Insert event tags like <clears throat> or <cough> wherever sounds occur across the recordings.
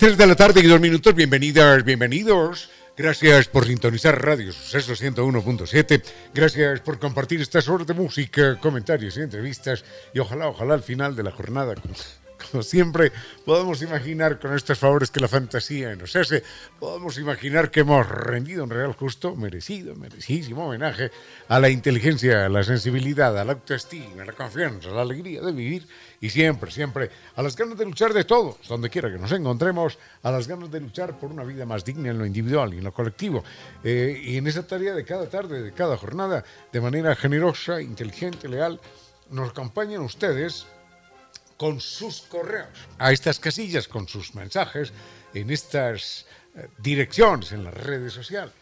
Tres de la tarde y dos minutos, bienvenidas, bienvenidos. Gracias por sintonizar Radio Suceso 101.7. Gracias por compartir estas horas de música, comentarios y entrevistas. Y ojalá, ojalá al final de la jornada, <laughs> como siempre, podemos imaginar con estos favores que la fantasía nos hace, podemos imaginar que hemos rendido un real justo, merecido, merecidísimo homenaje a la inteligencia, a la sensibilidad, a la autoestima, a la confianza, a la alegría de vivir y siempre, siempre a las ganas de luchar de todos, donde quiera que nos encontremos, a las ganas de luchar por una vida más digna en lo individual y en lo colectivo. Eh, y en esa tarea de cada tarde, de cada jornada, de manera generosa, inteligente, leal, nos acompañan ustedes con sus correos a estas casillas, con sus mensajes en estas eh, direcciones en las redes sociales.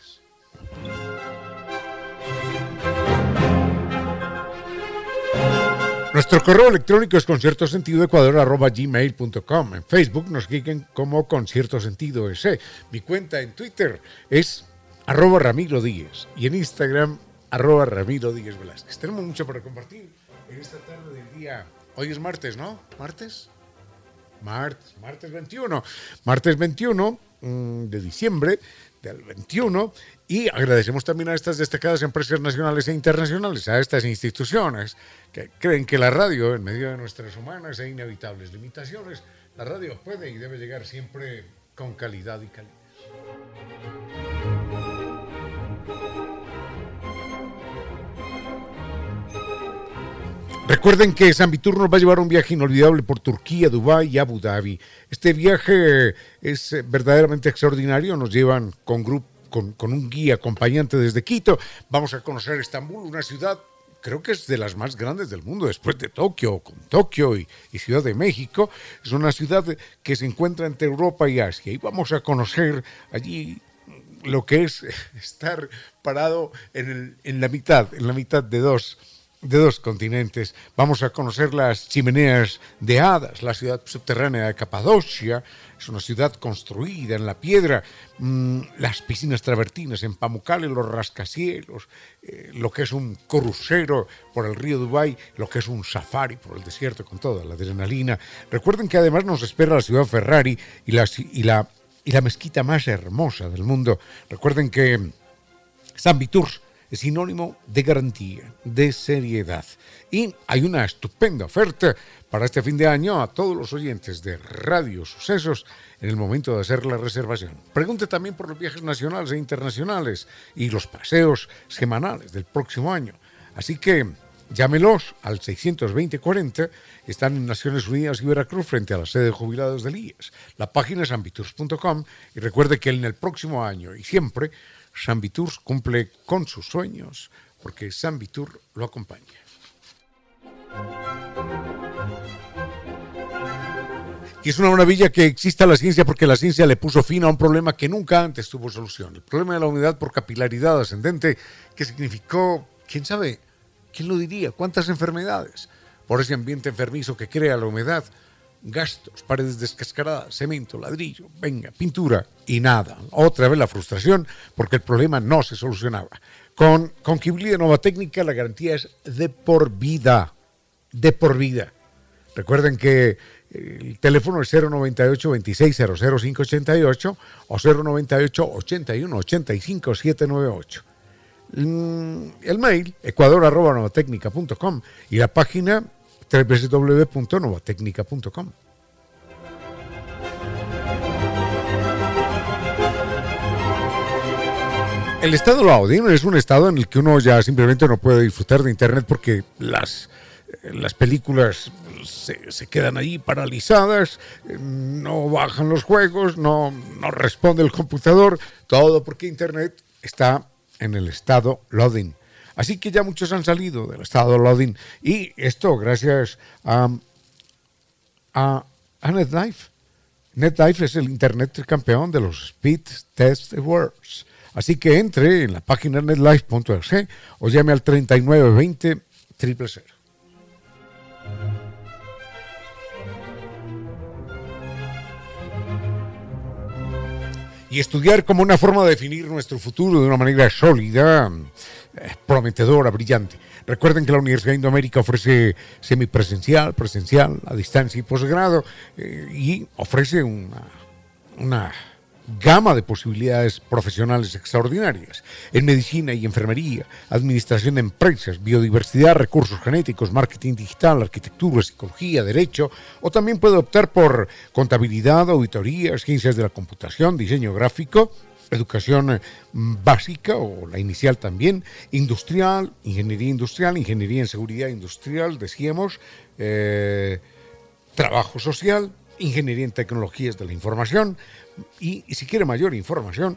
Nuestro correo electrónico es conciertosentidoecuador.gmail.com. En Facebook nos siguen como Concierto Sentido ese. Mi cuenta en Twitter es arroba Ramiro Díez y en Instagram arroba Ramiro Díez Velázquez. Tenemos mucho para compartir en esta tarde del día Hoy es martes, ¿no? ¿Martes? Martes, martes 21. Martes 21 mm, de diciembre del 21 y agradecemos también a estas destacadas empresas nacionales e internacionales, a estas instituciones que creen que la radio, en medio de nuestras humanas e inevitables limitaciones, la radio puede y debe llegar siempre con calidad y calidez. Recuerden que San Vitur nos va a llevar un viaje inolvidable por Turquía, Dubái y Abu Dhabi. Este viaje es eh, verdaderamente extraordinario. Nos llevan con, un guía acompañante desde Quito. Vamos a conocer Estambul, una ciudad creo que es de las más grandes del mundo, después de Tokio, con Tokio y, Ciudad de México. Es una ciudad que se encuentra entre Europa y Asia. Y vamos a conocer allí lo que es <laughs> estar parado en, en la mitad, en la mitad de dos de dos continentes. Vamos a conocer las chimeneas de Hadas, la ciudad subterránea de Capadocia, es una ciudad construida en la piedra, mm, las piscinas travertinas en Pamukkale, los rascacielos, eh, lo que es un crucero por el río Dubái, lo que es un safari por el desierto con toda la adrenalina. Recuerden que además nos espera la ciudad Ferrari y la, y la, y la mezquita más hermosa del mundo. Recuerden que San Viturs es sinónimo de garantía, de seriedad. Y hay una estupenda oferta para este fin de año a todos los oyentes de Radio Sucesos en el momento de hacer la reservación. Pregunte también por los viajes nacionales e internacionales y los paseos semanales del próximo año. Así que llámelos al 620-40. Están en Naciones Unidas y Veracruz frente a la sede de jubilados del IES. La página es ambiturs.com y recuerde que en el próximo año y siempre San Vitur cumple con sus sueños porque San Vitur lo acompaña. Y es una maravilla que exista la ciencia porque la ciencia le puso fin a un problema que nunca antes tuvo solución. El problema de la humedad por capilaridad ascendente que significó, quién sabe, quién lo diría, cuántas enfermedades por ese ambiente enfermizo que crea la humedad gastos, paredes descascaradas, cemento, ladrillo, venga, pintura y nada. Otra vez la frustración porque el problema no se solucionaba. Con, con de Nova Técnica la garantía es de por vida, de por vida. Recuerden que eh, el teléfono es 098 26 588 o 098 81 85 798. El mail ecuador.novatecnica.com y la página www.novatecnica.com. El estado Laudino es un estado en el que uno ya simplemente no puede disfrutar de Internet porque las, las películas se, se, quedan ahí paralizadas, no bajan los juegos, no, no responde el computador, todo porque Internet está en el estado loading. Así que ya muchos han salido del estado de loading y esto gracias a, a, a NetLife. NetLife es el Internet campeón de los Speed Test Awards. Así que entre en la página netlife.org o llame al 3920 000. y estudiar como una forma de definir nuestro futuro de una manera sólida, prometedora, brillante. Recuerden que la Universidad de Indoamérica ofrece semipresencial, presencial, a distancia y posgrado eh, y ofrece una, una gama de posibilidades profesionales extraordinarias en medicina y enfermería, administración de empresas, biodiversidad, recursos genéticos, marketing digital, arquitectura, psicología, derecho, o también puede optar por contabilidad, auditoría, ciencias de la computación, diseño gráfico, educación eh, básica o la inicial también, industrial, ingeniería industrial, ingeniería en seguridad industrial, decíamos, eh, trabajo social, ingeniería en tecnologías de la información, y, si quiere mayor información,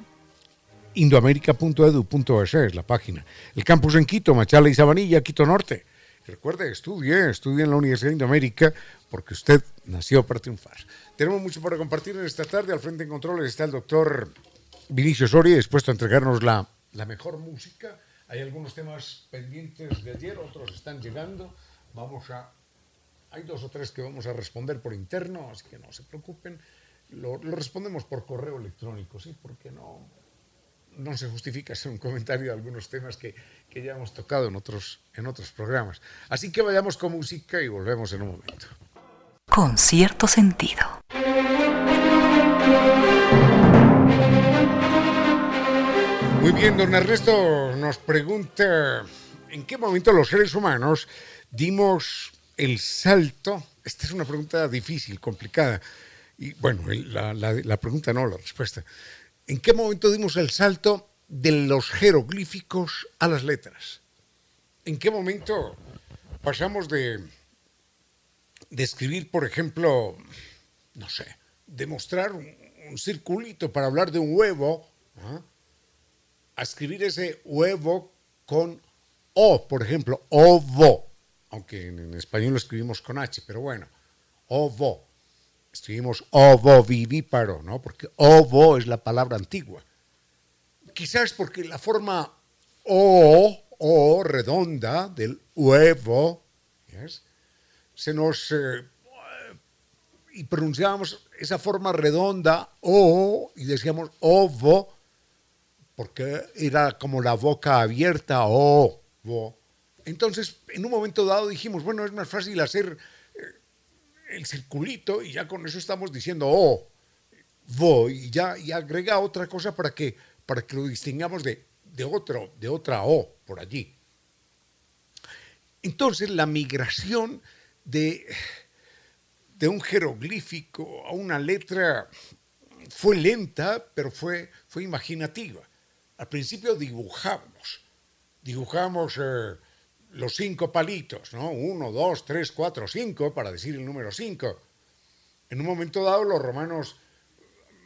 indoamerica.edu.es es la página. El campus en Quito, Machala y Sabanilla, Quito Norte. Recuerde, estudie, estudie en la Universidad de Indoamérica porque usted nació para triunfar. Tenemos mucho para compartir en esta tarde. Al frente en controles está el doctor Vinicio Soria, dispuesto a entregarnos la, la mejor música. Hay algunos temas pendientes de ayer, otros están llegando. Vamos a... Hay dos o tres que vamos a responder por interno, así que no se preocupen lo, respondemos por correo electrónico, ¿sí? Porque no, no se justifica hacer un comentario de algunos temas que, que, ya hemos tocado en otros, en otros programas. Así que vayamos con música y volvemos en un momento. Con cierto sentido. Muy bien, don Ernesto nos pregunta, ¿en qué momento los seres humanos dimos el salto? Esta es una pregunta difícil, complicada y bueno, la, pregunta no, la respuesta. ¿En qué momento dimos el salto de los jeroglíficos a las letras? ¿En qué momento pasamos de, de escribir, por ejemplo, no sé, demostrar un, un circulito para hablar de un huevo, ¿ah? A escribir ese huevo con O, por ejemplo, ovo, aunque en, español lo escribimos con H, pero bueno, ovo escribimos ovovivíparo, ¿no? Porque ovo es la palabra antigua. Quizás porque la forma o, o redonda del huevo, se nos... Eh, y pronunciábamos esa forma redonda o y decíamos ovo porque era como la boca abierta o Entonces, en un momento dado dijimos, bueno, es más fácil hacer el circulito y ya con eso estamos diciendo, oh, voy, y ya y agrega otra cosa para que, para que lo distingamos de, de, otro, de otra O por allí. Entonces, la migración de, de un jeroglífico a una letra fue lenta, pero fue, fue imaginativa. Al principio dibujamos, dibujamos... Eh, los cinco palitos, ¿no? Uno, dos, tres, cuatro, cinco, para decir el número cinco. En un momento dado los romanos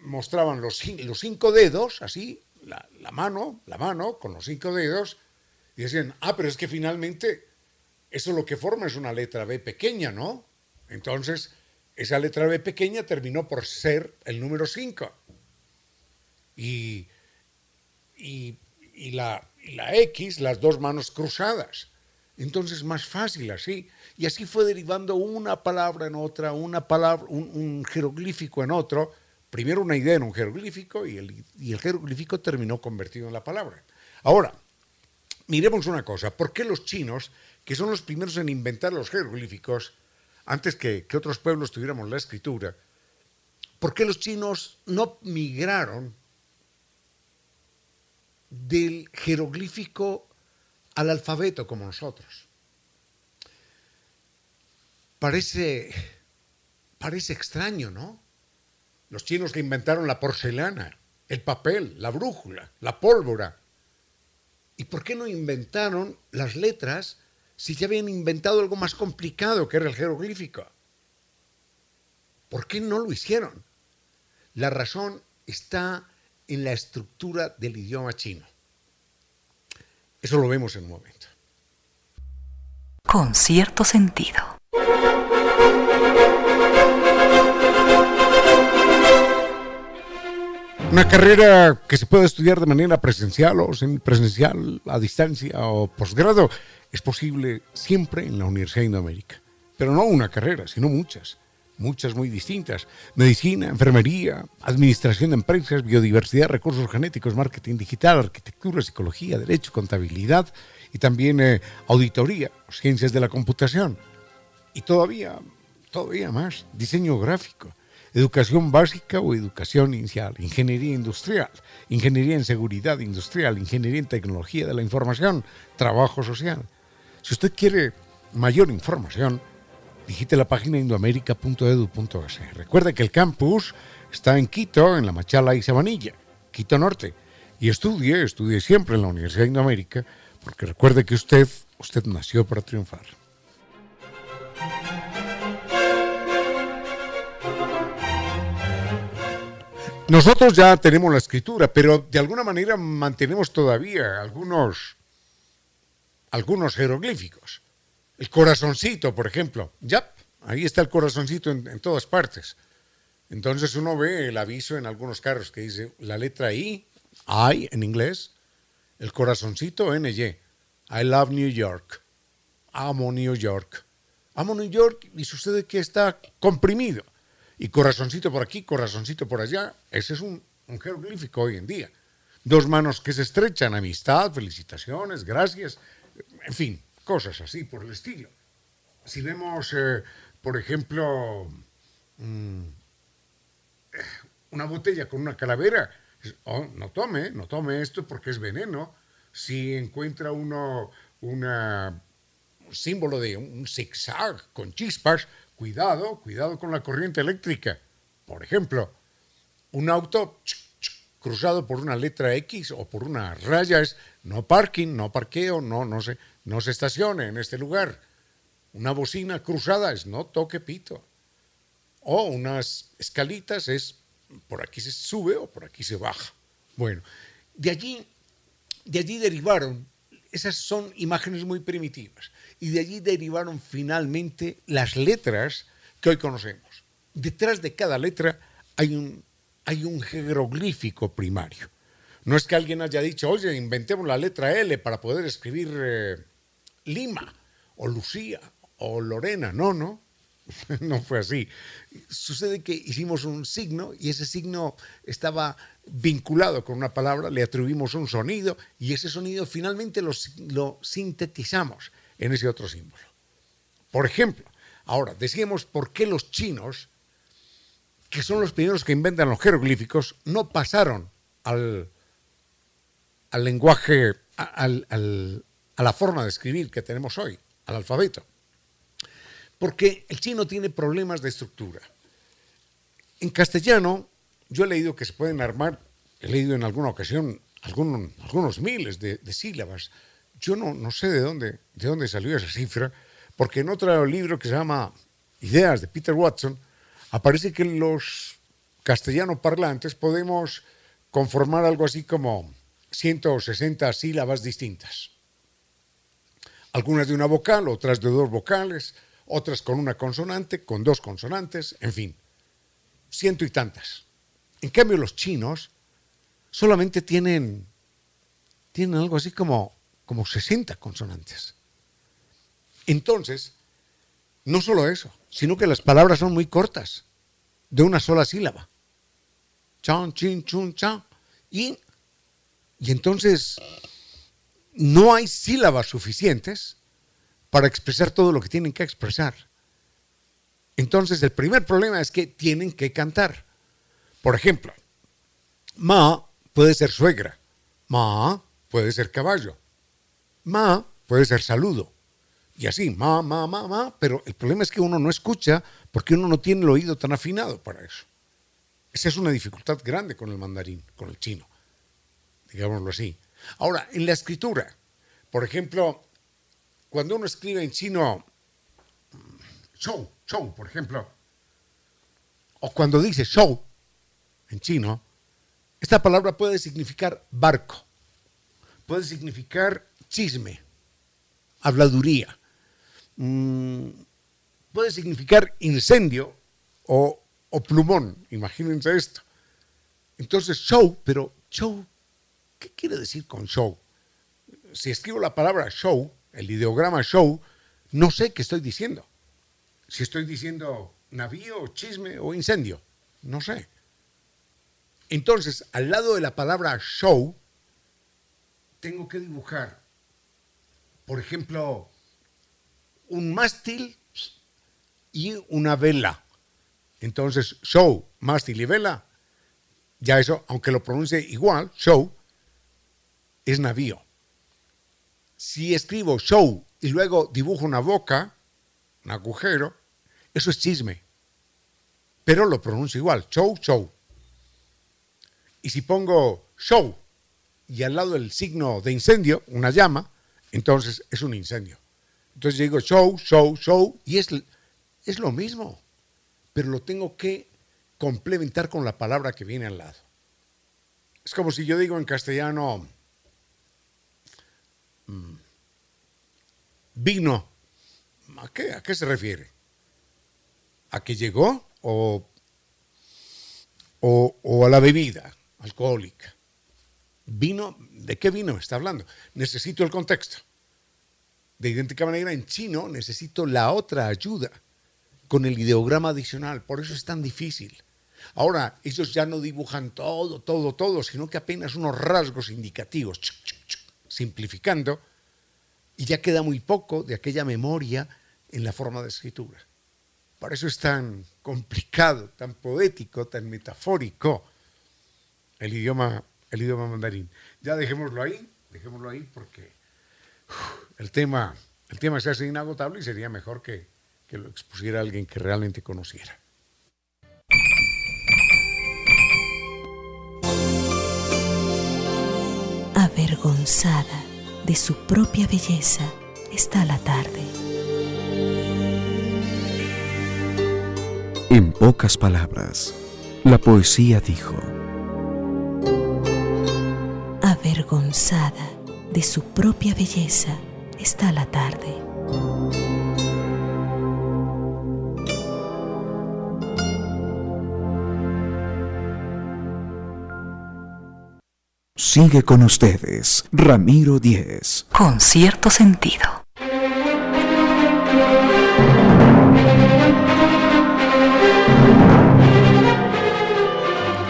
mostraban los, cinco dedos, así, la, mano, la mano con los cinco dedos, y decían, ah, pero es que finalmente eso lo que forma es una letra B pequeña, ¿no? Entonces, esa letra B pequeña terminó por ser el número cinco. Y, y, la X, las dos manos cruzadas. Entonces más fácil así. Y así fue derivando una palabra en otra, una palabra, un, jeroglífico en otro. Primero una idea en un jeroglífico y el, y el jeroglífico terminó convertido en la palabra. Ahora, miremos una cosa. ¿Por qué los chinos, que son los primeros en inventar los jeroglíficos, antes que, que otros pueblos tuviéramos la escritura, ¿por qué los chinos no migraron del jeroglífico al alfabeto como nosotros. Parece, parece extraño, ¿no? Los chinos que inventaron la porcelana, el papel, la brújula, la pólvora. ¿Y por qué no inventaron las letras si ya habían inventado algo más complicado que era el jeroglífico? ¿Por qué no lo hicieron? La razón está en la estructura del idioma chino. Eso lo vemos en un momento. Con cierto sentido. Una carrera que se puede estudiar de manera presencial o semipresencial, a distancia o posgrado, es posible siempre en la Universidad de Indoamérica. Pero no una carrera, sino muchas, muchas muy distintas. Medicina, enfermería, administración de empresas, biodiversidad, recursos genéticos, marketing digital, arquitectura, psicología, derecho, contabilidad y también eh, auditoría, ciencias de la computación. Y todavía, todavía más, diseño gráfico educación básica o educación inicial, ingeniería industrial, ingeniería en seguridad industrial, ingeniería en tecnología de la información, trabajo social. Si usted quiere mayor información, digite la página indoamerica.edu.es. Recuerde que el campus está en Quito, en La Machala y Sabanilla, Quito Norte. Y estudie, estudie siempre en la Universidad de Indoamérica, porque recuerde que usted, usted nació para triunfar. Nosotros ya tenemos la escritura, pero de alguna manera mantenemos todavía algunos, algunos jeroglíficos. El corazoncito, por ejemplo. Ya, ahí está el corazoncito en, todas partes. Entonces uno ve el aviso en algunos carros que dice la letra I, I en inglés, el corazoncito NY. I love New York. Amo New York. Amo New York y sucede que está comprimido. Y corazoncito por aquí, corazoncito por allá. Ese es un, jeroglífico hoy en día. Dos manos que se estrechan, amistad, felicitaciones, gracias, en fin, cosas así por el estilo. Si vemos, eh, por ejemplo, mm, una botella con una calavera, oh, no tome, no tome esto porque es veneno. Si encuentra uno un símbolo de un zigzag con chispas, Cuidado, cuidado con la corriente eléctrica. Por ejemplo, un auto cruzado por una letra X o por una raya es no parking, no parqueo, no, no se, no se estacione en este lugar. Una bocina cruzada es no toque pito. O unas escalitas es por aquí se sube o por aquí se baja. Bueno, de allí, de allí derivaron, esas son imágenes muy primitivas y de allí derivaron finalmente las letras que hoy conocemos. Detrás de cada letra hay un, hay un jeroglífico primario. No es que alguien haya dicho, oye, inventemos la letra L para poder escribir eh, Lima o Lucía o Lorena. No, no, <laughs> no fue así. Sucede que hicimos un signo y ese signo estaba vinculado con una palabra, le atribuimos un sonido y ese sonido finalmente lo, sintetizamos en ese otro símbolo. Por ejemplo, ahora, decíamos por qué los chinos, que son los primeros que inventan los jeroglíficos, no pasaron al, al lenguaje, a la forma de escribir que tenemos hoy, al alfabeto. Porque el chino tiene problemas de estructura. En castellano, yo he leído que se pueden armar, he leído en alguna ocasión algunos, miles de sílabas yo no, no sé de dónde, de dónde salió esa cifra, porque en otro libro que se llama Ideas de Peter Watson, aparece que los castellano parlantes podemos conformar algo así como 160 sílabas distintas. Algunas de una vocal, otras de dos vocales, otras con una consonante, con dos consonantes, en fin, ciento y tantas. En cambio, los chinos solamente tienen, tienen algo así como como 60 consonantes. Entonces, no solo eso, sino que las palabras son muy cortas, de una sola sílaba. Chan, chin, chun, chan. Y, y entonces no hay sílabas suficientes para expresar todo lo que tienen que expresar. Entonces el primer problema es que tienen que cantar. Por ejemplo, ma puede ser suegra, ma puede ser caballo, ma puede ser saludo. Y así, ma, ma, ma, ma, pero el problema es que uno no escucha porque uno no tiene el oído tan afinado para eso. Esa es una dificultad grande con el mandarín, con el chino, digámoslo así. Ahora, en la escritura, por ejemplo, cuando uno escribe en chino, show, show, por ejemplo, o cuando dice show en chino, esta palabra puede significar barco, puede significar chisme, habladuría. Mm, puede significar incendio o, o plumón, imagínense esto. Entonces, show, pero show, ¿qué quiere decir con show? Si escribo la palabra show, el ideograma show, no sé qué estoy diciendo. Si estoy diciendo navío, chisme o incendio, no sé. Entonces, al lado de la palabra show, tengo que dibujar, por ejemplo, un mástil y una vela. Entonces, show, mástil y vela, ya eso, aunque lo pronuncie igual, show, es navío. Si escribo show y luego dibujo una boca, un agujero, eso es chisme. Pero lo pronuncio igual, show, show. Y si pongo show y al lado del signo de incendio, una llama, entonces es un incendio. Entonces digo show, show, show, y es, es lo mismo, pero lo tengo que complementar con la palabra que viene al lado. Es como si yo digo en castellano, vino. ¿A qué, ¿A qué se refiere? ¿A que llegó o, o, o a la bebida? alcohólica. Vino, ¿de qué vino está hablando? Necesito el contexto. De idéntica manera, en chino necesito la otra ayuda con el ideograma adicional. Por eso es tan difícil. Ahora, ellos ya no dibujan todo, todo, todo, sino que apenas unos rasgos indicativos, simplificando, y ya queda muy poco de aquella memoria en la forma de escritura. Por eso es tan complicado, tan poético, tan metafórico el idioma, el idioma mandarín. Ya dejémoslo ahí, dejémoslo ahí porque el, tema, el tema se hace inagotable y sería mejor que, que lo expusiera alguien que realmente conociera. Avergonzada de su propia belleza está la tarde. En pocas palabras, la poesía dijo, avergonzada de su propia belleza está la tarde. Sigue con ustedes, Ramiro Díez. Con cierto sentido.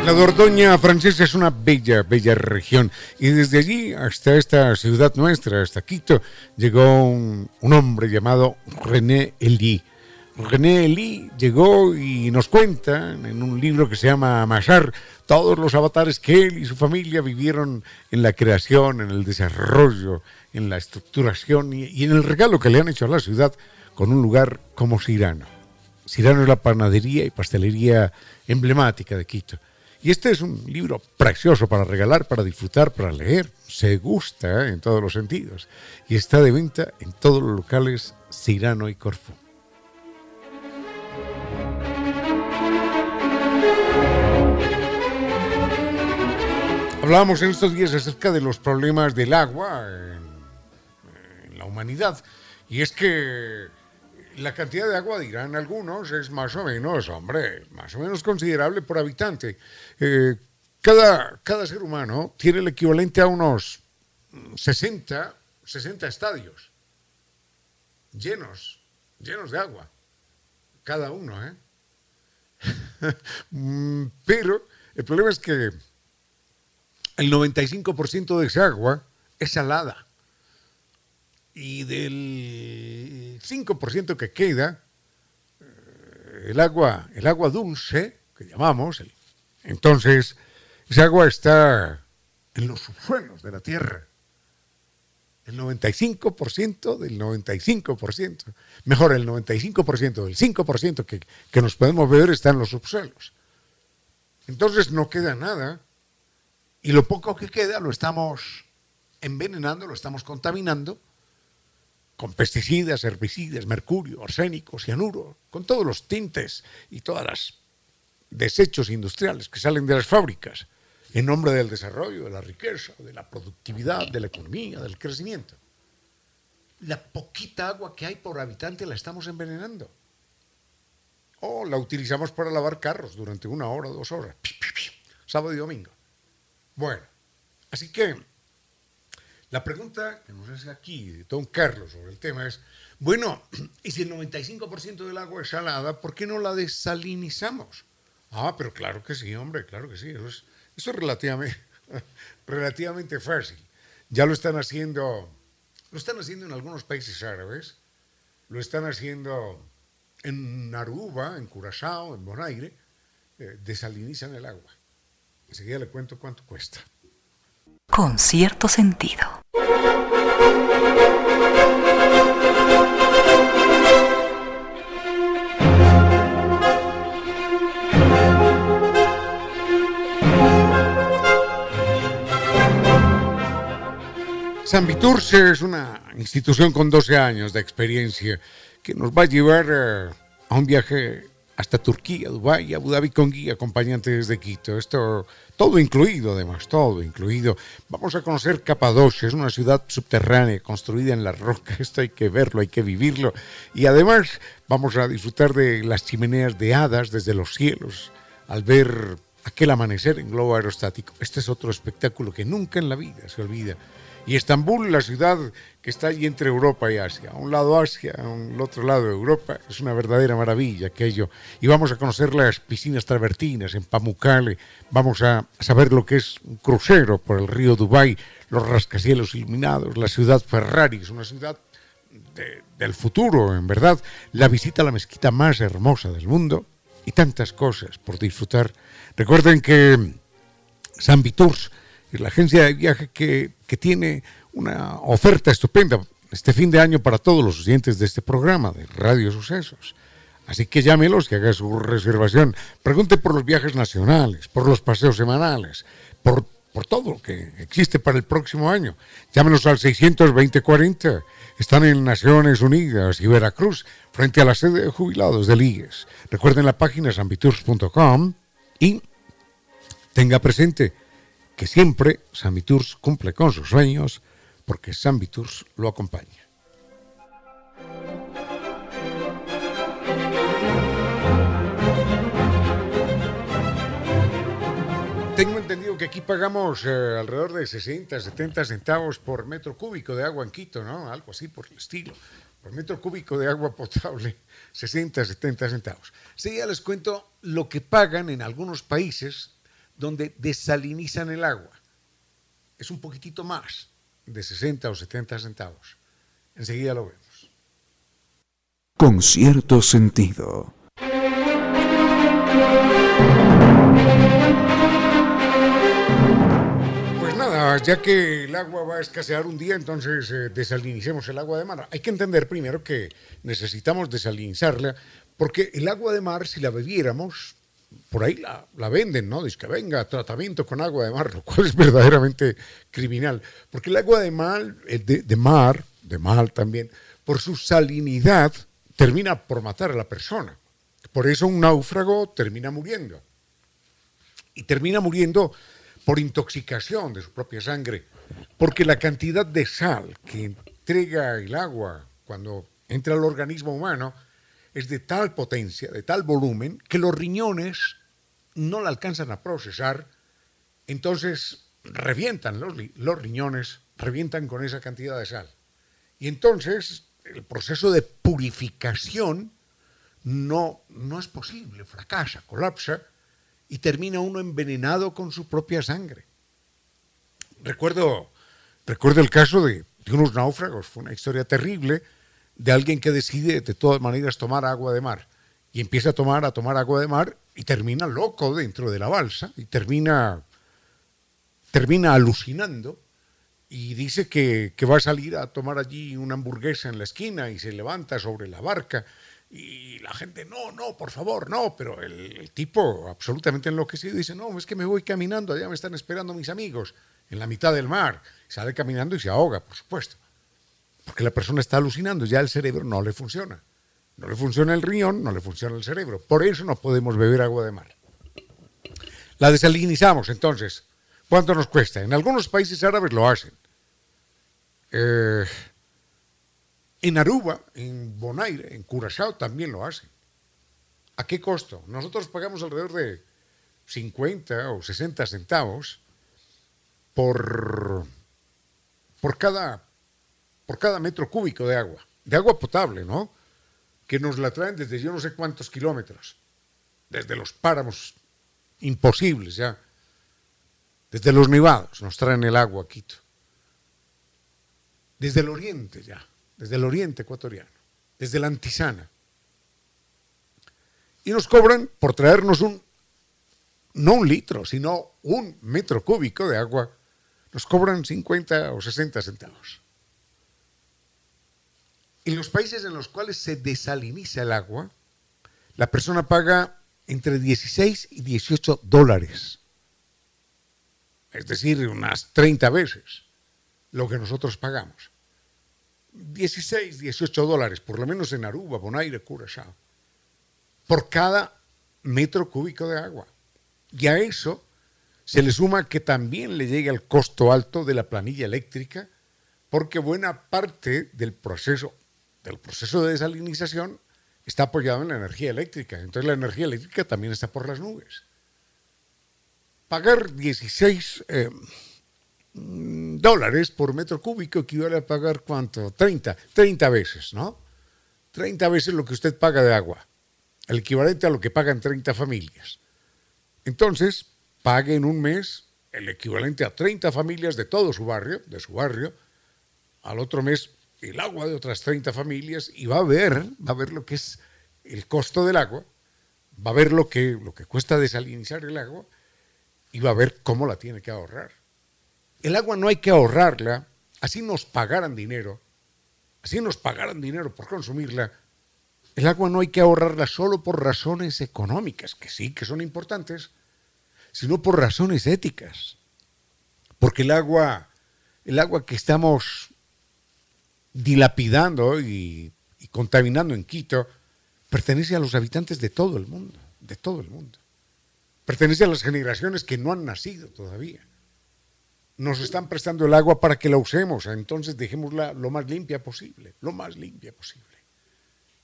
La Dordoña francesa es una bella, bella región. Y desde allí hasta esta ciudad nuestra, hasta Quito, llegó un, hombre llamado René Elie. René Elie llegó y nos cuenta en un libro que se llama Machar todos los avatares que él y su familia vivieron en la creación, en el desarrollo, en la estructuración y, en el regalo que le han hecho a la ciudad con un lugar como Cirano. Cirano es la panadería y pastelería emblemática de Quito. Y este es un libro precioso para regalar, para disfrutar, para leer. Se gusta en todos los sentidos. Y está de venta en todos los locales Cirano y Corfú. Hablábamos en estos días acerca de los problemas del agua en, la humanidad. Y es que la cantidad de agua, dirán algunos, es más o menos, hombre, más o menos considerable por habitante. Eh, cada, cada ser humano tiene el equivalente a unos 60, 60 estadios llenos, llenos de agua. Cada uno, ¿eh? <laughs> Mm, pero el problema es que el 95% de esa agua es salada y del 5% que queda, eh, el agua, el agua dulce, que llamamos, entonces esa agua está en los subsuelos de la tierra. El 95% del 95%, mejor el 95% del 5% que, que nos podemos beber está en los subsuelos. Entonces no queda nada y lo poco que queda lo estamos envenenando, lo estamos contaminando con pesticidas, herbicidas, mercurio, arsénico, cianuro, con todos los tintes y todos los desechos industriales que salen de las fábricas en nombre del desarrollo, de la riqueza, de la productividad, de la economía, del crecimiento. la poquita agua que hay por habitante la estamos envenenando. O la utilizamos para lavar carros durante una hora, dos horas, sábado y domingo. Bueno, así que la pregunta que nos hace aquí don Carlos sobre el tema es, bueno, <clears throat> y si el 95% del agua es salada, ¿por qué no la desalinizamos? Ah, pero claro que sí, hombre, claro que sí. Eso es, eso es <laughs> relativamente, fácil. Ya lo están haciendo, lo están haciendo en algunos países árabes, lo están haciendo en Aruba, en Curazao, en Bonaire, eh, desalinizan el agua. Enseguida le cuento cuánto cuesta. Con cierto sentido. San Viturce es una institución con 12 años de experiencia que nos va a llevar eh, a un viaje hasta Turquía, Dubái, Abu Dhabi con guía acompañante desde Quito. Esto todo incluido, además, todo incluido. Vamos a conocer Capadocia, es una ciudad subterránea construida en la roca. <laughs> Esto hay que verlo, hay que vivirlo. Y además vamos a disfrutar de las chimeneas de hadas desde los cielos al ver aquel amanecer en globo aerostático. Este es otro espectáculo que nunca en la vida se olvida. Y Estambul, la ciudad que está allí entre Europa y Asia, a un lado Asia, a otro lado Europa, es una verdadera maravilla aquello. Y vamos a conocer las piscinas travertinas en Pamukkale, vamos a saber lo que es un crucero por el río Dubái, los rascacielos iluminados, la ciudad Ferrari, es una ciudad del futuro, en verdad, la visita a la mezquita más hermosa del mundo y tantas cosas por disfrutar. Recuerden que San Viturs es la agencia de viaje que, que tiene una oferta estupenda este fin de año para todos los oyentes de este programa de Radio Sucesos. Así que llámelos, que haga su reservación. Pregunte por los viajes nacionales, por los paseos semanales, por, por todo lo que existe para el próximo año. Llámenos al 620-40. Están en Naciones Unidas y Veracruz, frente a la sede de jubilados del IES. Recuerden la página sambitours.com y tenga presente que siempre San cumple con sus sueños porque San lo acompaña. Tengo entendido que aquí pagamos eh, alrededor de 60, 70 centavos por metro cúbico de agua en Quito, ¿no? Algo así por el estilo. Por metro cúbico de agua potable, <laughs> 60, 70 centavos. Sí, ya les cuento lo que pagan en algunos países donde desalinizan el agua. Es un poquitito más de 60 o 70 centavos. Enseguida lo vemos. Con cierto sentido. Pues nada, ya que el agua va a escasear un día, entonces eh, desalinicemos el agua de mar. Hay que entender primero que necesitamos desalinizarla, porque el agua de mar, si la bebiéramos, por ahí la, venden, ¿no? Dice que venga, tratamiento con agua de mar, lo cual es verdaderamente criminal. Porque el agua de mar, eh, de, mar, de mar también, por su salinidad, termina por matar a la persona. Por eso un náufrago termina muriendo. Y termina muriendo por intoxicación de su propia sangre. Porque la cantidad de sal que entrega el agua cuando entra al organismo humano es de tal potencia, de tal volumen, que los riñones no la alcanzan a procesar, entonces revientan los, riñones, revientan con esa cantidad de sal. Y entonces el proceso de purificación no, no es posible, fracasa, colapsa y termina uno envenenado con su propia sangre. Recuerdo, recuerdo el caso de, de unos náufragos, fue una historia terrible, de alguien que decide de todas maneras tomar agua de mar y empieza a tomar, a tomar agua de mar y termina loco dentro de la balsa y termina, termina alucinando y dice que, va a salir a tomar allí una hamburguesa en la esquina y se levanta sobre la barca y la gente, no, no, por favor, no, pero el, el tipo absolutamente enloquecido dice, no, es que me voy caminando, allá me están esperando mis amigos en la mitad del mar. Sale caminando y se ahoga, por supuesto porque la persona está alucinando, ya el cerebro no le funciona. No le funciona el riñón, no le funciona el cerebro. Por eso no podemos beber agua de mar. La desalinizamos, entonces. ¿Cuánto nos cuesta? En algunos países árabes lo hacen. Eh, En Aruba, en Bonaire, en Curazao también lo hacen. ¿A qué costo? Nosotros pagamos alrededor de 50 o 60 centavos por, por, cada, por cada metro cúbico de agua, de agua potable, ¿no? Que nos la traen desde yo no sé cuántos kilómetros, desde los páramos imposibles ya, desde los nevados nos traen el agua a Quito, desde el oriente ya, desde el oriente ecuatoriano, desde la antisana. Y nos cobran por traernos un, no un litro, sino un metro cúbico de agua, nos cobran 50 o 60 centavos. En los países en los cuales se desaliniza el agua, la persona paga entre 16 y 18 dólares. Es decir, unas 30 veces lo que nosotros pagamos. 16, 18 dólares, por lo menos en Aruba, Bonaire, Curazao, por cada metro cúbico de agua. Y a eso se le suma que también le llega el costo alto de la planilla eléctrica, porque buena parte del proceso, del proceso de desalinización está apoyado en la energía eléctrica. Entonces la energía eléctrica también está por las nubes. Pagar 16 eh, mm, dólares por metro cúbico equivale a pagar cuánto? 30, 30 veces, ¿no? 30 veces lo que usted paga de agua, el equivalente a lo que pagan 30 familias. Entonces, pague en un mes el equivalente a 30 familias de todo su barrio, de su barrio, al otro mes el agua de otras 30 familias y va a ver, va a ver lo que es el costo del agua, va a ver lo que, lo que cuesta desalinizar el agua y va a ver cómo la tiene que ahorrar. El agua no hay que ahorrarla, así nos pagaran dinero, así nos pagaran dinero por consumirla. El agua no hay que ahorrarla solo por razones económicas, que sí que son importantes, sino por razones éticas. Porque el agua, el agua que estamos dilapidando y, contaminando en Quito pertenece a los habitantes de todo el mundo, de todo el mundo. Pertenece a las generaciones que no han nacido todavía. Nos están prestando el agua para que la usemos, entonces dejémosla lo más limpia posible, lo más limpia posible.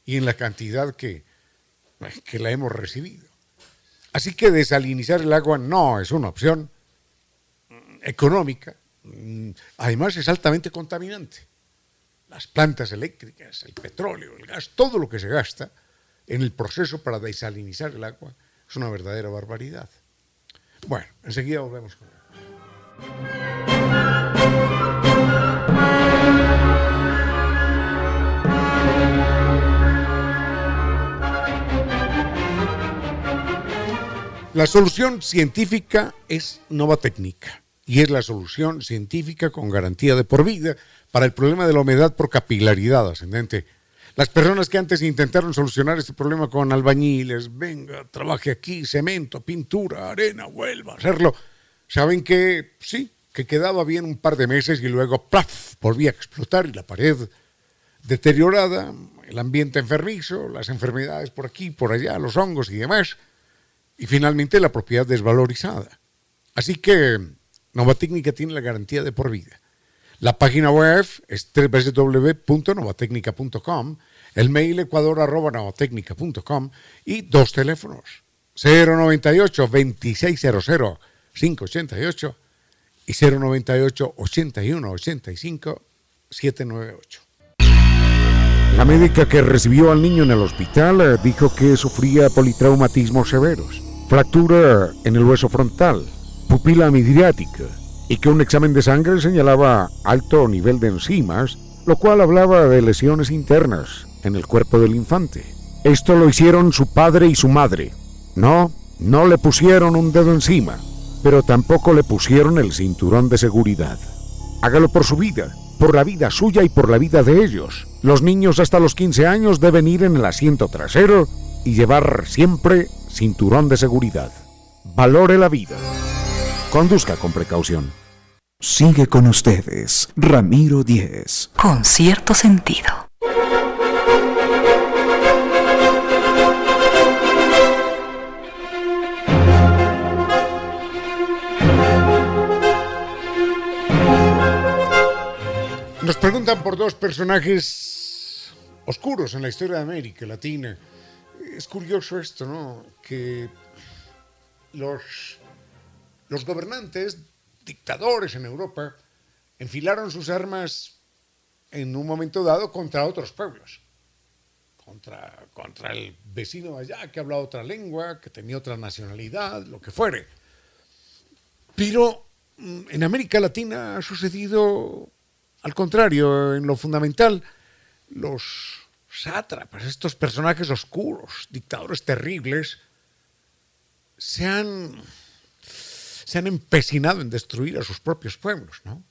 Y en la cantidad que, que la hemos recibido. Así que desalinizar el agua no es una opción económica, además es altamente contaminante las plantas eléctricas, el petróleo, el gas, todo lo que se gasta en el proceso para desalinizar el agua es una verdadera barbaridad. Bueno, enseguida volvemos con La solución científica es Nova Técnica y es la solución científica con garantía de por vida para el problema de la humedad por capilaridad ascendente. Las personas que antes intentaron solucionar este problema con albañiles, venga, trabaje aquí, cemento, pintura, arena, vuelva a hacerlo, saben que sí, que quedaba bien un par de meses y luego ¡plaf! volvía a explotar y la pared deteriorada, el ambiente enfermizo, las enfermedades por aquí, por allá, los hongos y demás, y finalmente la propiedad desvalorizada. Así que Nova Técnica tiene la garantía de por vida. La página web es www.novatecnica.com, el mail ecuador.novatecnica.com y dos teléfonos, 098 2600 588 y 098 81 85 798. La médica que recibió al niño en el hospital eh, dijo que sufría politraumatismos severos, fractura en el hueso frontal, pupila midriática, y que un examen de sangre señalaba alto nivel de enzimas, lo cual hablaba de lesiones internas en el cuerpo del infante. Esto lo hicieron su padre y su madre. No, no le pusieron un dedo encima, pero tampoco le pusieron el cinturón de seguridad. Hágalo por su vida, por la vida suya y por la vida de ellos. Los niños hasta los 15 años deben ir en el asiento trasero y llevar siempre cinturón de seguridad. Valore la vida. Conduzca con precaución. Sigue con ustedes, Ramiro Díez. Con cierto sentido. Nos preguntan por dos personajes oscuros en la historia de América Latina. Es curioso esto, ¿no? Que los, los gobernantes, dictadores en Europa, enfilaron sus armas en un momento dado contra otros pueblos. Contra, contra el vecino allá que hablaba otra lengua, que tenía otra nacionalidad, lo que fuere. Pero mm, en América Latina ha sucedido al contrario, en lo fundamental, los sátrapas, estos personajes oscuros, dictadores terribles, se han, se han empecinado en destruir a sus propios pueblos, ¿no?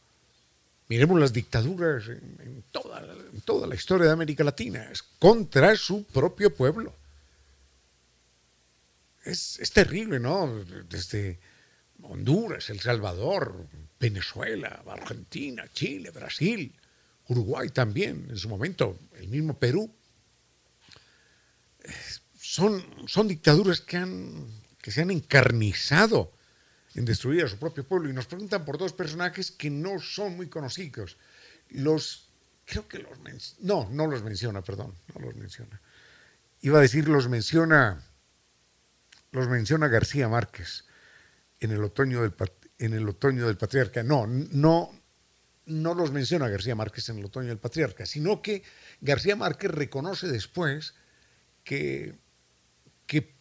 Miremos las dictaduras en, toda, la historia de América Latina, es contra su propio pueblo. Es, es terrible, ¿no? Desde Honduras, El Salvador, Venezuela, Argentina, Chile, Brasil, Uruguay también, en su momento, el mismo Perú. Son, son dictaduras que, han, que se han encarnizado en destruir a su propio pueblo y nos preguntan por dos personajes que no son muy conocidos. Los, creo que los, no, no los menciona, perdón, no los menciona. Iba a decir, los menciona, los menciona García Márquez en el otoño del, en el otoño del patriarca. No, no, no los menciona García Márquez en el otoño del patriarca, sino que García Márquez reconoce después que, que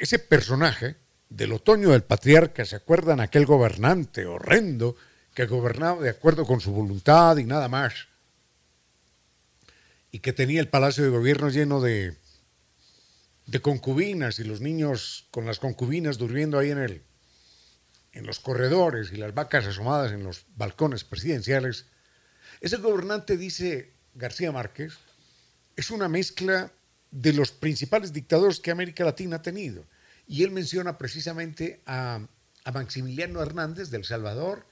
ese personaje del otoño del patriarca, ¿se acuerdan? Aquel gobernante horrendo que gobernaba de acuerdo con su voluntad y nada más, y que tenía el palacio de gobierno lleno de, concubinas y los niños con las concubinas durmiendo ahí en él en los corredores y las vacas asomadas en los balcones presidenciales, ese gobernante, dice García Márquez, es una mezcla de los principales dictadores que América Latina ha tenido. Y él menciona precisamente a, Maximiliano Hernández del Salvador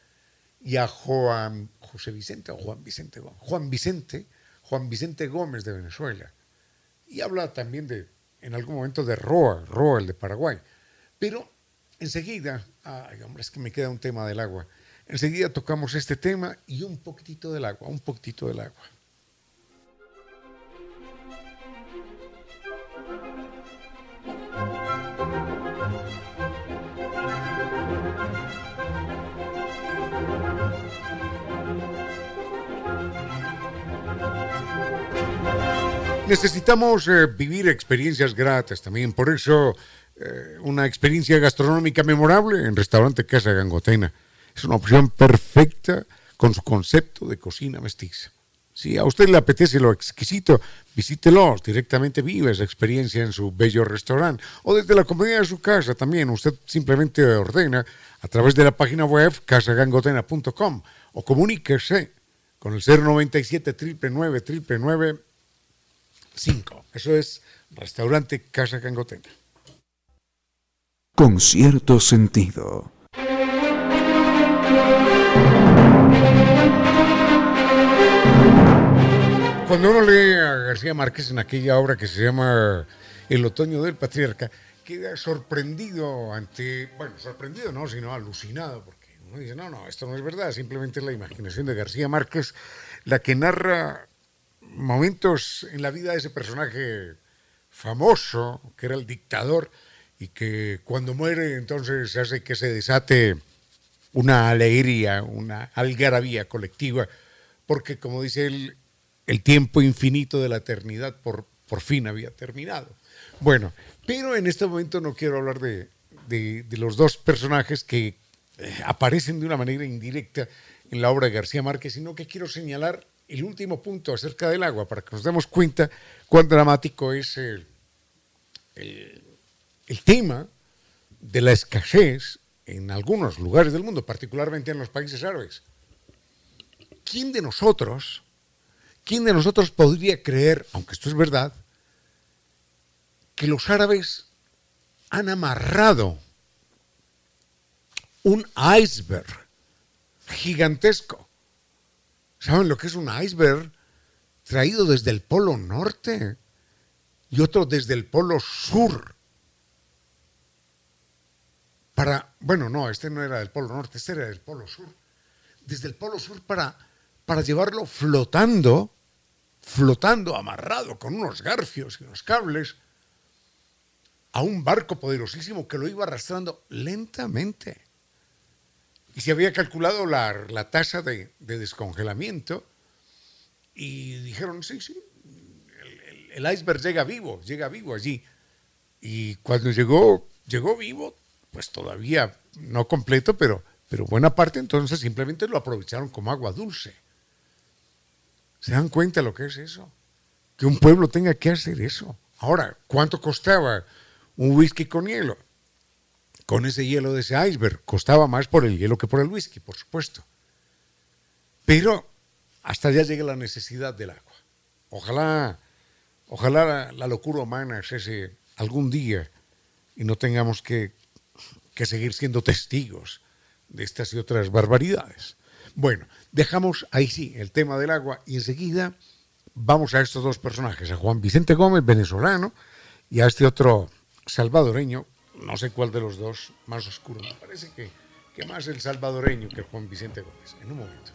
y a Juan José Vicente o Juan Vicente Juan Vicente, Juan Vicente Gómez de Venezuela. Y habla también de, en algún momento, de Roa, Roa, el de Paraguay. Pero enseguida, ay hombre, es que me queda un tema del agua. Enseguida tocamos este tema y un poquitito del agua, un poquitito del agua. Necesitamos eh, vivir experiencias gratas también, por eso eh, una experiencia gastronómica memorable en restaurante Casa Gangotena. Es una opción perfecta con su concepto de cocina mestiza. Si a usted le apetece lo exquisito, visítelos, directamente vive esa experiencia en su bello restaurante o desde la comodidad de su casa también. Usted simplemente ordena a través de la página web casagangotena.com o comuníquese con el 097 999 5. Eso es restaurante Casa Gangotena con cierto sentido. Cuando uno lee a García Márquez en aquella obra que se llama El otoño del patriarca, queda sorprendido ante, bueno, sorprendido no, sino alucinado, porque uno dice, no, no, esto no es verdad, simplemente es la imaginación de García Márquez la que narra momentos en la vida de ese personaje famoso, que era el dictador, y que cuando muere entonces hace que se desate una alegría, una algarabía colectiva, porque como dice él, el tiempo infinito de la eternidad por, por fin había terminado. Bueno, pero en este momento no quiero hablar de, de, los dos personajes que eh, aparecen de una manera indirecta en la obra de García Márquez, sino que quiero señalar el último punto acerca del agua, para que nos demos cuenta cuán dramático es el el tema de la escasez en algunos lugares del mundo, particularmente en los países árabes. ¿Quién de nosotros, quién de nosotros podría creer, aunque esto es verdad, que los árabes han amarrado un iceberg gigantesco? ¿Saben lo que es un iceberg? Traído desde el polo norte y otro desde el polo sur para, bueno, no, este no era del Polo Norte, este era del Polo Sur, desde el Polo Sur para, para llevarlo flotando, flotando, amarrado con unos garfios y unos cables, a un barco poderosísimo que lo iba arrastrando lentamente. Y se había calculado la, tasa de, descongelamiento y dijeron, sí, sí, el, el, iceberg llega vivo, llega vivo allí. Y cuando llegó, llegó vivo, pues todavía no completo, pero, pero buena parte entonces simplemente lo aprovecharon como agua dulce. ¿Se dan cuenta lo que es eso? Que un pueblo tenga que hacer eso. Ahora, ¿cuánto costaba un whisky con hielo. Con ese hielo de ese iceberg. Costaba más por el hielo que por el whisky, por supuesto. Pero hasta allá llega la necesidad del agua. Ojalá, ojalá la, locura humana cese algún día y no tengamos que, que seguir siendo testigos de estas y otras barbaridades. Bueno, dejamos ahí sí el tema del agua y enseguida vamos a estos dos personajes, a Juan Vicente Gómez, venezolano, y a este otro salvadoreño, no sé cuál de los dos más oscuro, me parece que, que más el salvadoreño que Juan Vicente Gómez. En un momento.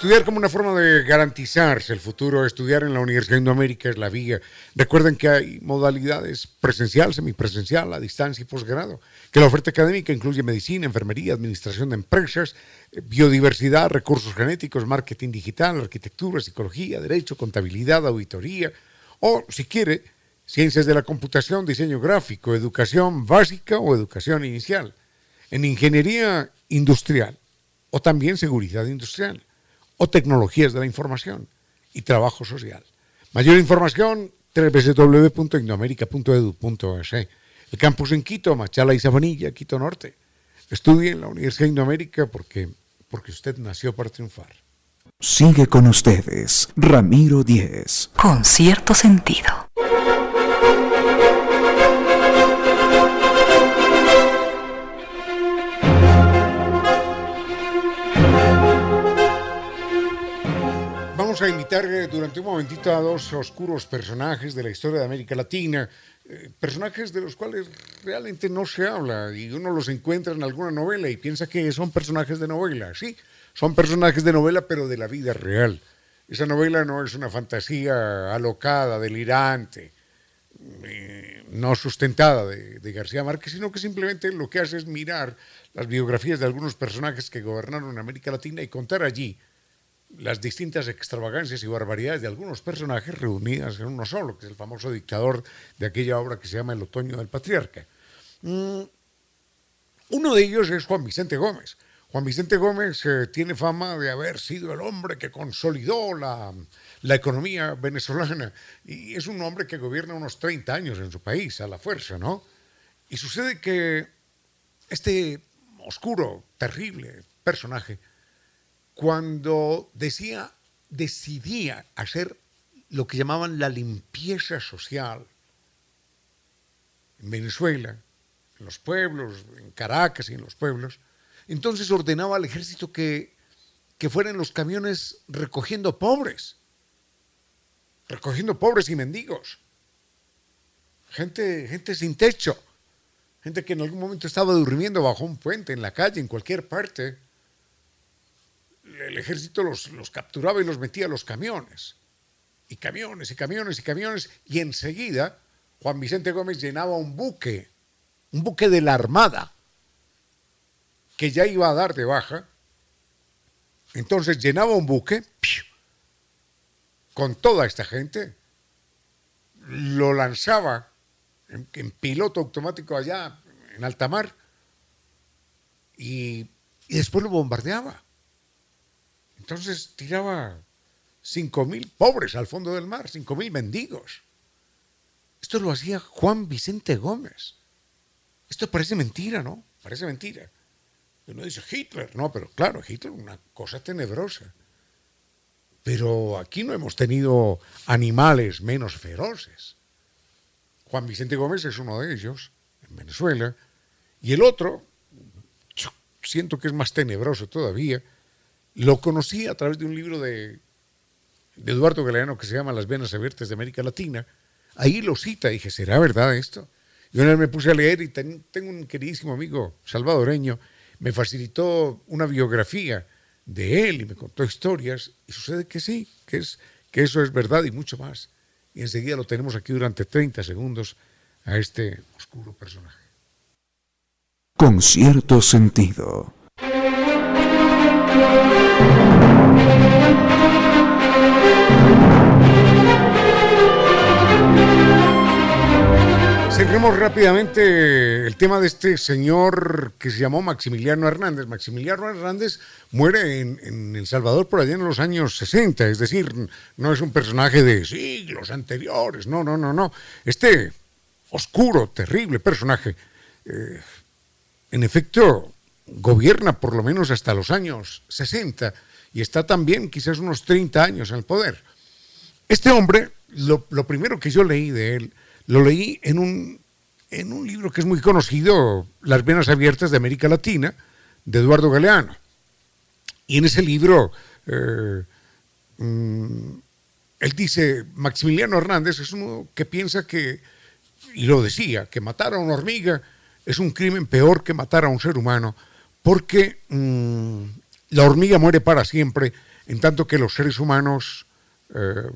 Estudiar como una forma de garantizarse el futuro, estudiar en la Universidad de Indoamérica es la vía. Recuerden que hay modalidades presencial, semipresencial, a distancia y posgrado, que la oferta académica incluye medicina, enfermería, administración de empresas, eh, biodiversidad, recursos genéticos, marketing digital, arquitectura, psicología, derecho, contabilidad, auditoría, o si quiere, ciencias de la computación, diseño gráfico, educación básica o educación inicial, en ingeniería industrial o también seguridad industrial o tecnologías de la información y trabajo social. Mayor información www.indoamerica.edu.es. El campus en Quito, Machala y Sabanilla, Quito Norte. Estudie en la Universidad de Indoamérica porque, porque usted nació para triunfar. Sigue con ustedes, Ramiro Díez. Con cierto sentido. A invitar eh, durante un momentito a dos oscuros personajes de la historia de América Latina, eh, personajes de los cuales realmente no se habla y uno los encuentra en alguna novela y piensa que son personajes de novela. Sí, son personajes de novela, pero de la vida real. Esa novela no es una fantasía alocada, delirante, eh, no sustentada de, de García Márquez, sino que simplemente lo que hace es mirar las biografías de algunos personajes que gobernaron América Latina y contar allí las distintas extravagancias y barbaridades de algunos personajes reunidas en uno solo, que es el famoso dictador de aquella obra que se llama El Otoño del Patriarca. Mm, uno de ellos es Juan Vicente Gómez. Juan Vicente Gómez eh, tiene fama de haber sido el hombre que consolidó la, la, economía venezolana y es un hombre que gobierna unos 30 años en su país a la fuerza, ¿no? Y sucede que este oscuro, terrible personaje cuando decía, decidía hacer lo que llamaban la limpieza social en Venezuela, en los pueblos, en Caracas y en los pueblos, entonces ordenaba al ejército que, que fueran los camiones recogiendo pobres, recogiendo pobres y mendigos, gente, gente sin techo, gente que en algún momento estaba durmiendo bajo un puente, en la calle, en cualquier parte el ejército los, los capturaba y los metía a los camiones. Y camiones y camiones y camiones. Y enseguida Juan Vicente Gómez llenaba un buque, un buque de la Armada, que ya iba a dar de baja. Entonces llenaba un buque con toda esta gente, lo lanzaba en, en piloto automático allá en alta mar y, y después lo bombardeaba. Entonces tiraba cinco mil pobres al fondo del mar, cinco mil mendigos. Esto lo hacía Juan Vicente Gómez. Esto parece mentira, ¿no? Parece mentira. Uno dice Hitler, no, pero claro, Hitler una cosa tenebrosa. Pero aquí no hemos tenido animales menos feroces. Juan Vicente Gómez es uno de ellos, en Venezuela, y el otro, siento que es más tenebroso todavía, lo conocí a través de un libro de, Eduardo Galeano que se llama Las venas abiertas de América Latina. Ahí lo cita, dije, ¿será verdad esto? Y una vez me puse a leer y tengo un queridísimo amigo salvadoreño, me facilitó una biografía de él y me contó historias y sucede que sí, que, es, que eso es verdad y mucho más. Y enseguida lo tenemos aquí durante 30 segundos a este oscuro personaje. Con cierto sentido. Cerremos rápidamente el tema de este señor que se llamó Maximiliano Hernández. Maximiliano Hernández muere en, El Salvador por allá en los años 60, es decir, no es un personaje de siglos anteriores, no, no, no, no. Este oscuro, terrible personaje, eh, en efecto, gobierna por lo menos hasta los años 60 y está también quizás unos 30 años en el poder. Este hombre, lo, lo primero que yo leí de él, lo leí en un, en un libro que es muy conocido, Las Venas Abiertas de América Latina, de Eduardo Galeano. Y en ese libro, eh, mm, él dice, Maximiliano Hernández es uno que piensa que, y lo decía, que matar a una hormiga es un crimen peor que matar a un ser humano, porque mm, la hormiga muere para siempre, en tanto que los seres humanos eh,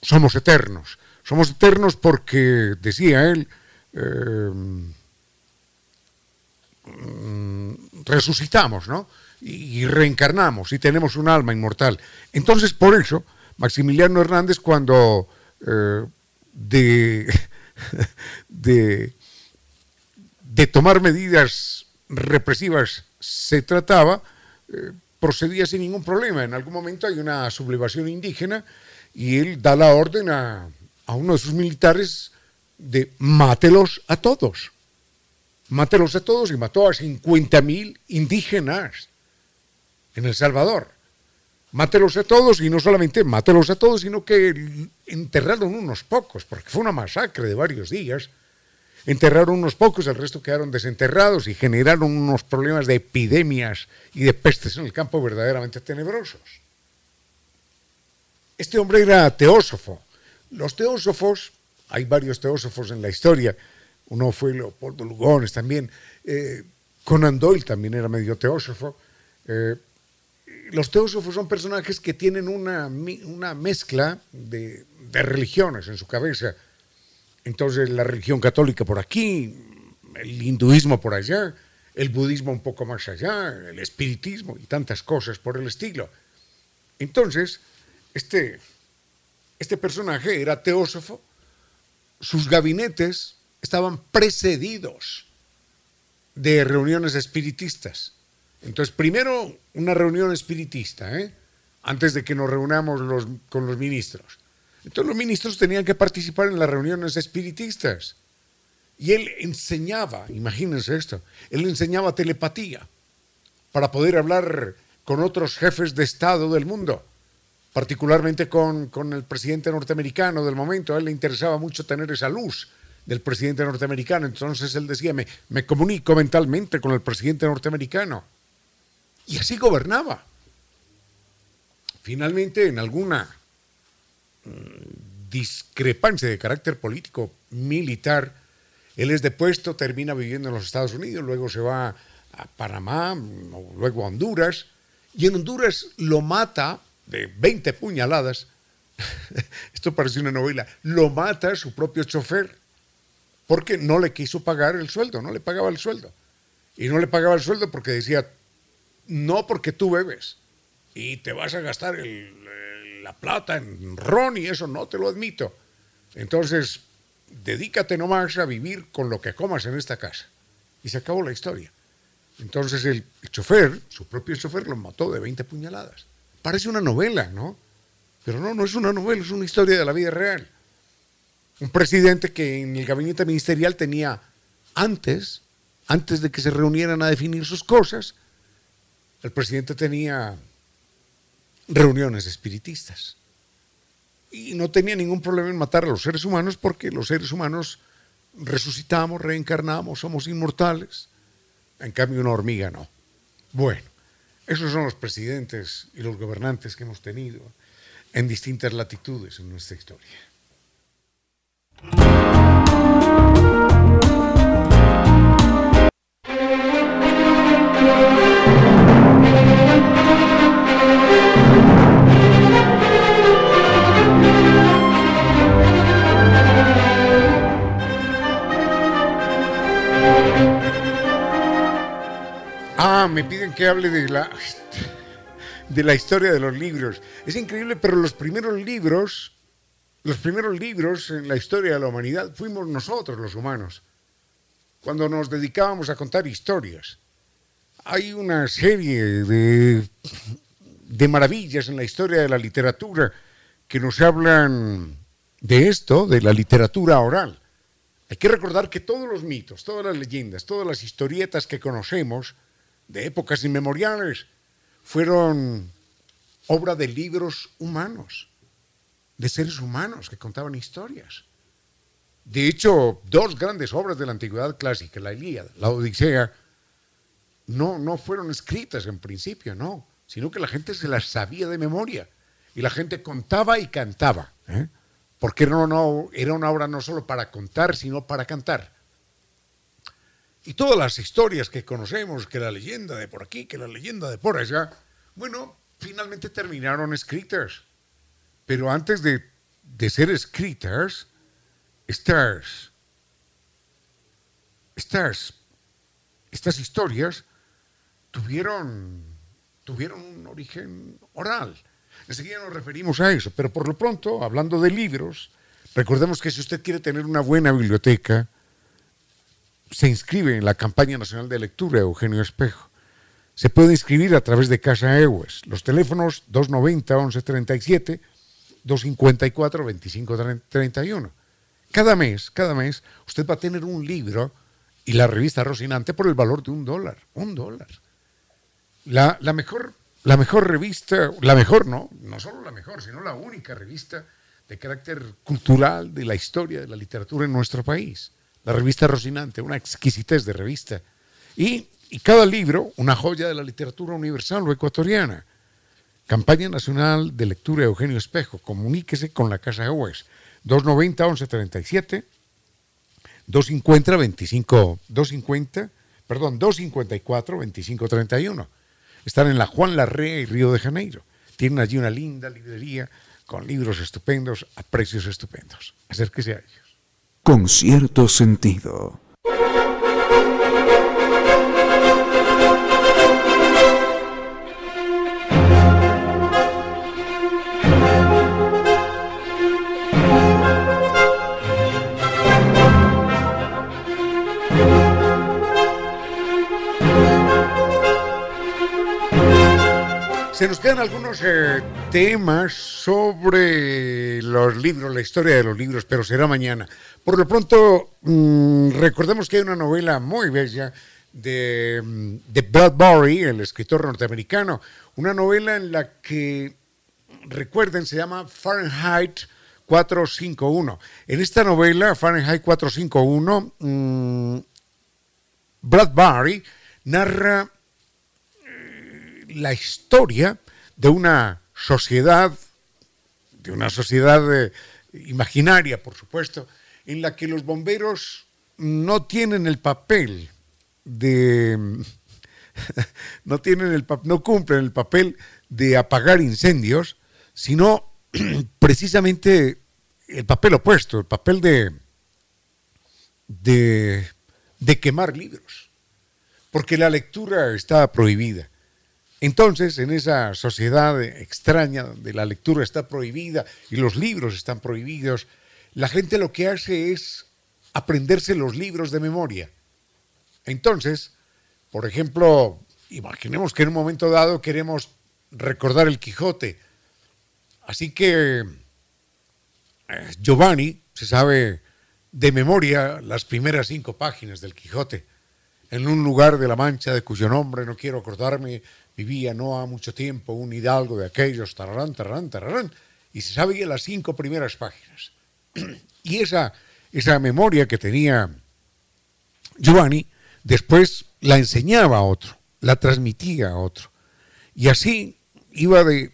somos eternos. Somos eternos porque, decía él, eh, mm, resucitamos, ¿no? Y, reencarnamos y tenemos un alma inmortal. Entonces, por eso, Maximiliano Hernández, cuando eh, de, <laughs> de, de, tomar medidas represivas se trataba, eh, procedía sin ningún problema. En algún momento hay una sublevación indígena y él da la orden a, a uno de sus militares de mátelos a todos. Mátelos a todos y mató a 50 mil indígenas en El Salvador. Mátelos a todos y no solamente mátelos a todos, sino que enterraron unos pocos, porque fue una masacre de varios días. Enterraron unos pocos, el resto quedaron desenterrados y generaron unos problemas de epidemias y de pestes en el campo verdaderamente tenebrosos. Este hombre era teósofo, los teósofos, hay varios teósofos en la historia, uno fue Leopoldo Lugones también, eh, Conan Doyle también era medio teósofo. Eh, los teósofos son personajes que tienen una, mezcla de, religiones en su cabeza. Entonces la religión católica por aquí, el hinduismo por allá, el budismo un poco más allá, el espiritismo y tantas cosas por el estilo. Entonces, este este personaje era teósofo, sus gabinetes estaban precedidos de reuniones espiritistas. Entonces, primero una reunión espiritista, ¿eh? antes de que nos reunamos con los ministros. Entonces los ministros tenían que participar en las reuniones espiritistas. Y él enseñaba, imagínense esto, él enseñaba telepatía para poder hablar con otros jefes de Estado del mundo particularmente con, el presidente norteamericano del momento. A él le interesaba mucho tener esa luz del presidente norteamericano. Entonces él decía, me, me comunico mentalmente con el presidente norteamericano. Y así gobernaba. Finalmente, en alguna discrepancia de carácter político militar, él es depuesto, termina viviendo en los Estados Unidos, luego se va a Panamá, luego a Honduras, y en Honduras lo mata de 20 puñaladas, <laughs> esto parece una novela, lo mata su propio chofer porque no le quiso pagar el sueldo, no le pagaba el sueldo. Y no le pagaba el sueldo porque decía, no porque tú bebes y te vas a gastar la plata en ron y eso no te lo admito. Entonces, dedícate nomás a vivir con lo que comas en esta casa. Y se acabó la historia. Entonces el, el chofer, su propio chofer, lo mató de 20 puñaladas. Parece una novela, ¿no? Pero no, no es una novela, es una historia de la vida real. Un presidente que en el gabinete ministerial tenía antes, antes de que se reunieran a definir sus cosas, el presidente tenía reuniones espiritistas. Y no tenía ningún problema en matar a los seres humanos porque los seres humanos resucitamos, reencarnamos, somos inmortales. En cambio, una hormiga no. Bueno, esos son los presidentes y los gobernantes que hemos tenido en distintas latitudes en nuestra historia. Me piden que hable de la, de la historia de los libros. Es increíble, pero los primeros libros, los primeros libros en la historia de la humanidad fuimos nosotros los humanos, cuando nos dedicábamos a contar historias. Hay una serie de, de maravillas en la historia de la literatura que nos hablan de esto, de la literatura oral. Hay que recordar que todos los mitos, todas las leyendas, todas las historietas que conocemos, de épocas inmemoriales, fueron obra de libros humanos, de seres humanos que contaban historias. De hecho, dos grandes obras de la antigüedad clásica, la Ilíada, la Odisea, no, no fueron escritas en principio, no, sino que la gente se las sabía de memoria y la gente contaba y cantaba, ¿eh? porque era era una obra no solo para contar, sino para cantar. Y todas las historias que conocemos, que la leyenda de por aquí, que la leyenda de por allá, bueno, finalmente terminaron escritas. Pero antes de, ser escritas, estas, estas, estas historias tuvieron, tuvieron un origen oral. Enseguida nos referimos a eso, pero por lo pronto, hablando de libros, recordemos que si usted quiere tener una buena biblioteca, se inscribe en la campaña nacional de lectura Eugenio Espejo. Se puede inscribir a través de Casa EWES. Los teléfonos 290-1137, 254-2531. Cada mes, cada mes, usted va a tener un libro y la revista Rocinante por el valor de un dólar. Un dólar. La, la, mejor, la mejor revista, la mejor no, no solo la mejor, sino la única revista de carácter cultural de la historia de la literatura en nuestro país la revista Rocinante, una exquisitez de revista. Y, cada libro, una joya de la literatura universal o ecuatoriana. Campaña Nacional de Lectura Eugenio Espejo. Comuníquese con la Casa EWES. 290-1137, 250 25, 250, perdón, 254 2531. Están en la Juan Larrea y Río de Janeiro. Tienen allí una linda librería con libros estupendos a precios estupendos. Acérquese a ellos con cierto sentido. Se nos quedan algunos eh, temas sobre los libros, la historia de los libros, pero será mañana. Por lo pronto, mm, recordemos que hay una novela muy bella de, mm, de Bradbury, el escritor norteamericano, una novela en la que, recuerden, se llama Fahrenheit 451. En esta novela, Fahrenheit 451, mmm, Bradbury narra la historia de una sociedad, de una sociedad eh, imaginaria, por supuesto, en la que los bomberos no tienen el papel de <laughs> no tienen el no cumplen el papel de apagar incendios, sino <clears throat> precisamente el papel opuesto, el papel de, de, de quemar libros, porque la lectura está prohibida. Entonces, en esa sociedad extraña donde la lectura está prohibida y los libros están prohibidos, la gente lo que hace es aprenderse los libros de memoria. Entonces, por ejemplo, imaginemos que en un momento dado queremos recordar el Quijote. Así que eh, Giovanni se sabe de memoria las primeras cinco páginas del Quijote. En un lugar de la Mancha de cuyo nombre no quiero acordarme, vivía no ha mucho tiempo un hidalgo de aquellos, tararán, tararán, tararán, y se sabía las cinco primeras páginas. <clears throat> y esa, esa memoria que tenía Giovanni, después la enseñaba a otro, la transmitía a otro. Y así iba de,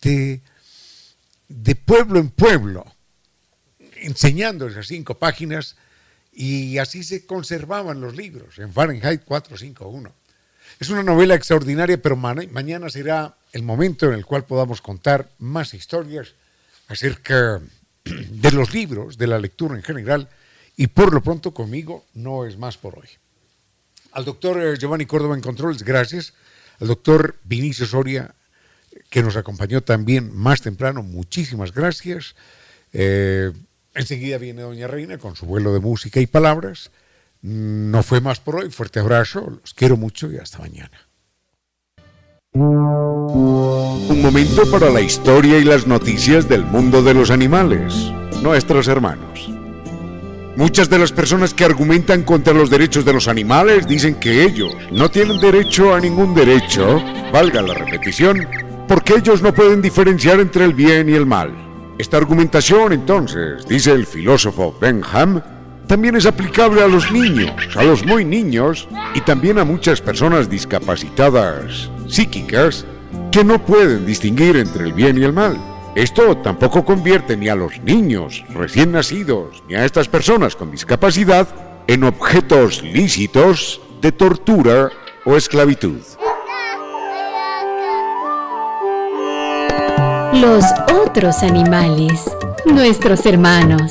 de, pueblo en pueblo, enseñando esas cinco páginas, y así se conservaban los libros en Fahrenheit 451. Es una novela extraordinaria, pero mañana será el momento en el cual podamos contar más historias acerca <clears throat> de los libros, de la lectura en general, y por lo pronto conmigo no es más por hoy. Al doctor eh, Giovanni Córdoba en Controles, gracias. Al doctor Vinicio Soria, que nos acompañó también más temprano, muchísimas gracias. Eh, enseguida viene Doña Reina con su vuelo de música y palabras. No fue más por hoy. Fuerte abrazo, los quiero mucho y hasta mañana. Un momento para la historia y las noticias del mundo de los animales, nuestros hermanos. Muchas de las personas que argumentan contra los derechos de los animales dicen que ellos no tienen derecho a ningún derecho, valga la repetición, porque ellos no pueden diferenciar entre el bien y el mal. Esta argumentación, entonces, dice el filósofo Benham, también es aplicable a los niños, a los muy niños y también a muchas personas discapacitadas psíquicas que no pueden distinguir entre el bien y el mal. Esto tampoco convierte ni a los niños recién nacidos ni a estas personas con discapacidad en objetos lícitos de tortura o esclavitud. Los otros animales, nuestros hermanos.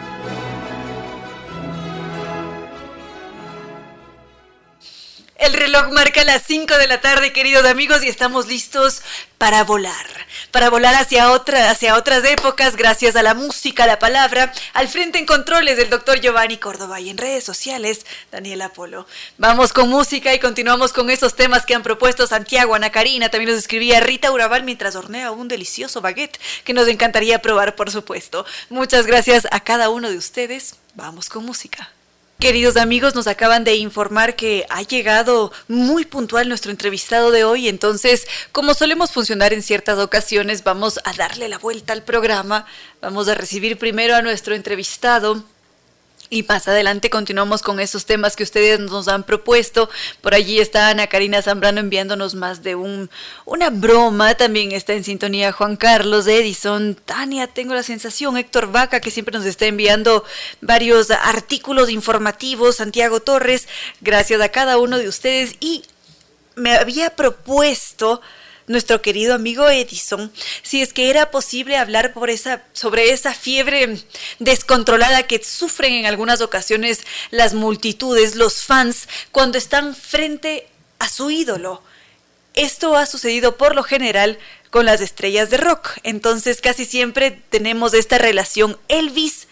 El reloj marca las 5 de la tarde, queridos amigos, y estamos listos para volar, para volar hacia, hacia otras épocas, gracias a la música, a la palabra, al frente en controles del doctor Giovanni Córdoba y en redes sociales, Daniel Apolo. Vamos con música y continuamos con esos temas que han propuesto Santiago, Ana Karina, también nos escribía Rita Urabal mientras hornea un delicioso baguette que nos encantaría probar, por supuesto. Muchas gracias a cada uno de ustedes. Vamos con música. Queridos amigos, nos acaban de informar que ha llegado muy puntual nuestro entrevistado de hoy, entonces, como solemos funcionar en ciertas ocasiones, vamos a darle la vuelta al programa, vamos a recibir primero a nuestro entrevistado y más adelante continuamos con esos temas que ustedes nos han propuesto. Por allí está Ana Karina Zambrano enviándonos más de un, una broma. También está en sintonía Juan Carlos Edison. Tania, tengo la sensación. Héctor Vaca, que siempre nos está enviando varios artículos informativos. Santiago Torres, gracias a cada uno de ustedes. Y me había propuesto nuestro querido amigo Edison, si es que era posible hablar por esa, sobre esa fiebre descontrolada que sufren en algunas ocasiones las multitudes, los fans, cuando están frente a su ídolo. Esto ha sucedido por lo general con las estrellas de rock. Entonces casi siempre tenemos esta relación Elvis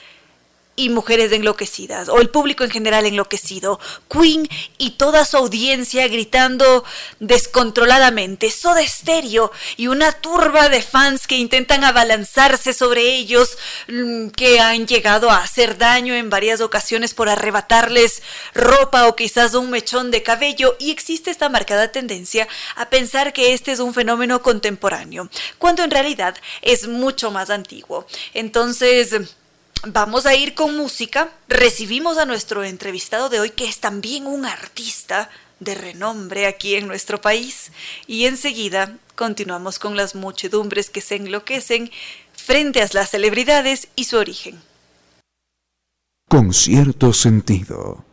y mujeres enloquecidas, o el público en general enloquecido, Queen y toda su audiencia gritando descontroladamente, Soda Stereo y una turba de fans que intentan abalanzarse sobre ellos, mm, que han llegado a hacer daño en varias ocasiones por arrebatarles ropa o quizás un mechón de cabello, y existe esta marcada tendencia a pensar que este es un fenómeno contemporáneo, cuando en realidad es mucho más antiguo. Entonces, Vamos a ir con música. Recibimos a nuestro entrevistado de hoy, que es también un artista de renombre aquí en nuestro país. Y enseguida continuamos con las muchedumbres que se enloquecen frente a las celebridades y su origen. Con cierto sentido.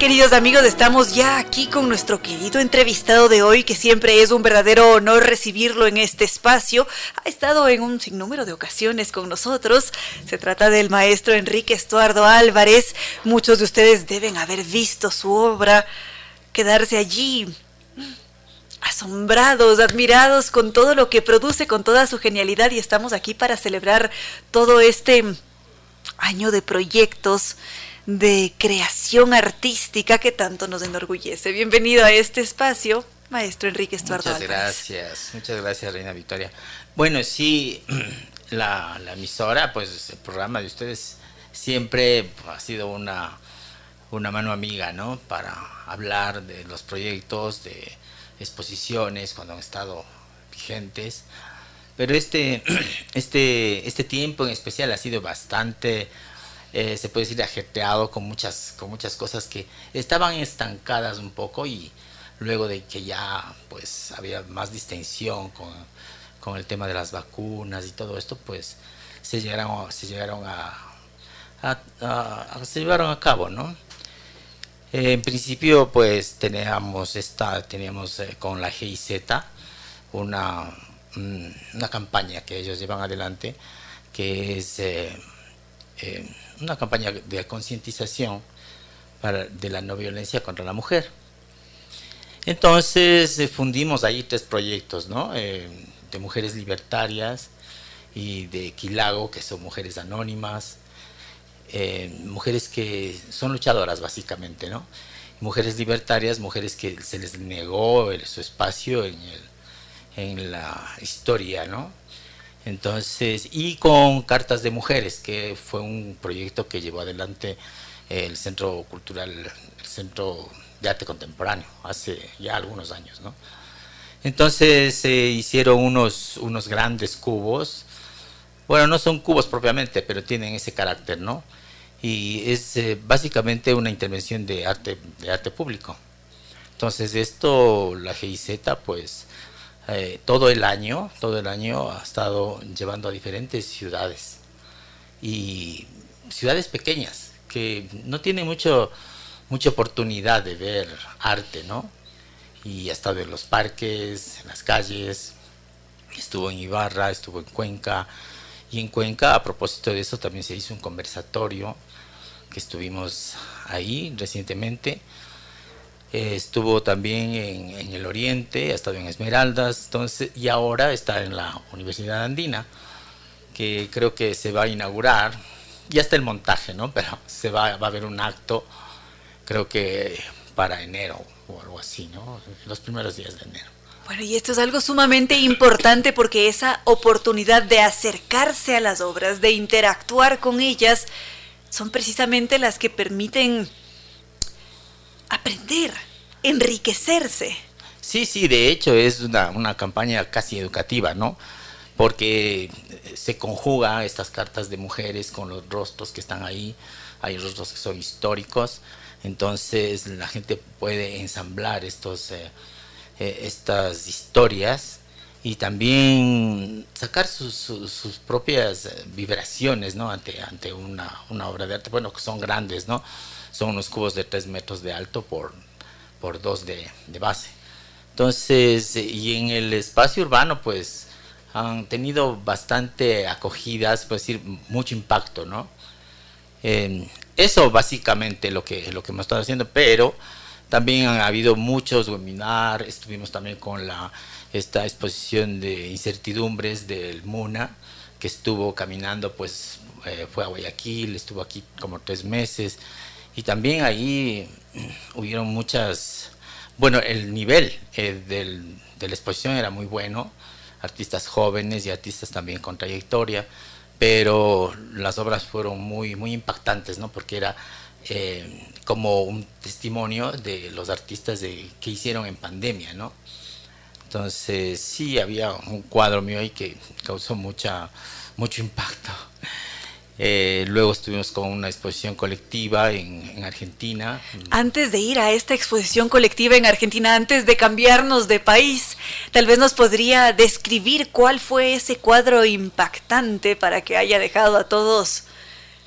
Queridos amigos, estamos ya aquí con nuestro querido entrevistado de hoy, que siempre es un verdadero honor recibirlo en este espacio. Ha estado en un sinnúmero de ocasiones con nosotros. Se trata del maestro Enrique Estuardo Álvarez. Muchos de ustedes deben haber visto su obra, quedarse allí asombrados, admirados con todo lo que produce, con toda su genialidad y estamos aquí para celebrar todo este año de proyectos de creación artística que tanto nos enorgullece. Bienvenido a este espacio, maestro Enrique Estuardo Muchas gracias, muchas gracias, Reina Victoria. Bueno, sí, <clears throat> la, la emisora, pues el programa de ustedes siempre ha sido una, una mano amiga, ¿no? Para hablar de los proyectos, de exposiciones cuando han estado vigentes. Pero este, <clears throat> este, este tiempo en especial ha sido bastante, eh, se puede decir, ajetreado con muchas, con muchas cosas que estaban estancadas un poco y luego de que ya pues había más distensión con, con el tema de las vacunas y todo esto, pues se llegaron, se llegaron a, se llevaron a cabo, ¿no? en principio, pues teníamos esta, teníamos eh, con la GIZ una, mm, una campaña que ellos llevan adelante, que es eh, eh, una campaña de concientización de la no violencia contra la mujer. Entonces fundimos ahí tres proyectos, ¿no? de mujeres libertarias y de Quilago, que son mujeres anónimas, eh, mujeres que son luchadoras básicamente, ¿no? Mujeres libertarias, mujeres que se les negó su espacio en, en la historia, ¿no? Entonces, y con Cartas de Mujeres, que fue un proyecto que llevó adelante el Centro Cultural, el Centro de Arte Contemporáneo, hace ya algunos años, ¿no? Entonces se hicieron unos, unos grandes cubos, bueno, no son cubos propiamente, pero tienen ese carácter, ¿no? y es eh, básicamente una intervención de arte, de arte público. Entonces esto, la GIZ, pues eh, todo el año, todo el año ha estado llevando a diferentes ciudades y ciudades pequeñas que no tienen mucho, mucha oportunidad de ver arte, ¿no? Y ha estado en los parques, en las calles, estuvo en Ibarra, estuvo en Cuenca, y en Cuenca, a propósito de eso, también se hizo un conversatorio que estuvimos ahí recientemente. Eh, estuvo también en, el Oriente, ha estado en Esmeraldas, entonces, y ahora está en la Universidad Andina, que creo que se va a inaugurar. Ya está el montaje, ¿no? <laughs> Pero se va, va a haber un acto, creo que para enero o algo así, ¿no? Los primeros días de enero. Bueno, y esto es algo sumamente importante porque esa oportunidad de acercarse a las obras, de interactuar con ellas, son precisamente las que permiten aprender, enriquecerse. Sí, sí, de hecho es una, una campaña casi educativa, ¿no? Porque se conjuga estas cartas de mujeres con los rostros que están ahí, hay rostros que son históricos, entonces la gente puede ensamblar estos, eh, eh, estas historias y también sacar sus, sus, propias eh, vibraciones ¿no? ante, ante una, una, obra de arte, bueno, que son grandes, ¿no? Son unos cubos de 3 metros de alto por, por 2 de, de, base. Entonces, y en el espacio urbano, pues, han tenido bastante acogidas, pues decir, mucho impacto, ¿no? eso básicamente lo que, lo que hemos estado haciendo, pero también han habido muchos webinars, estuvimos también con la esta exposición de incertidumbres del MUNA, que estuvo caminando, pues eh, fue a Guayaquil, estuvo aquí como tres meses, y también ahí hubieron muchas, bueno, el nivel eh, del, de la exposición era muy bueno, artistas jóvenes y artistas también con trayectoria, pero las obras fueron muy, muy impactantes, ¿no? Porque era eh, como un testimonio de los artistas de, que hicieron en pandemia, ¿no? Entonces sí había un cuadro mío ahí que causó mucha, mucho impacto. Eh, luego estuvimos con una exposición colectiva en, Argentina. Antes de ir a esta exposición colectiva en Argentina, antes de cambiarnos de país, tal vez nos podría describir cuál fue ese cuadro impactante para que haya dejado a todos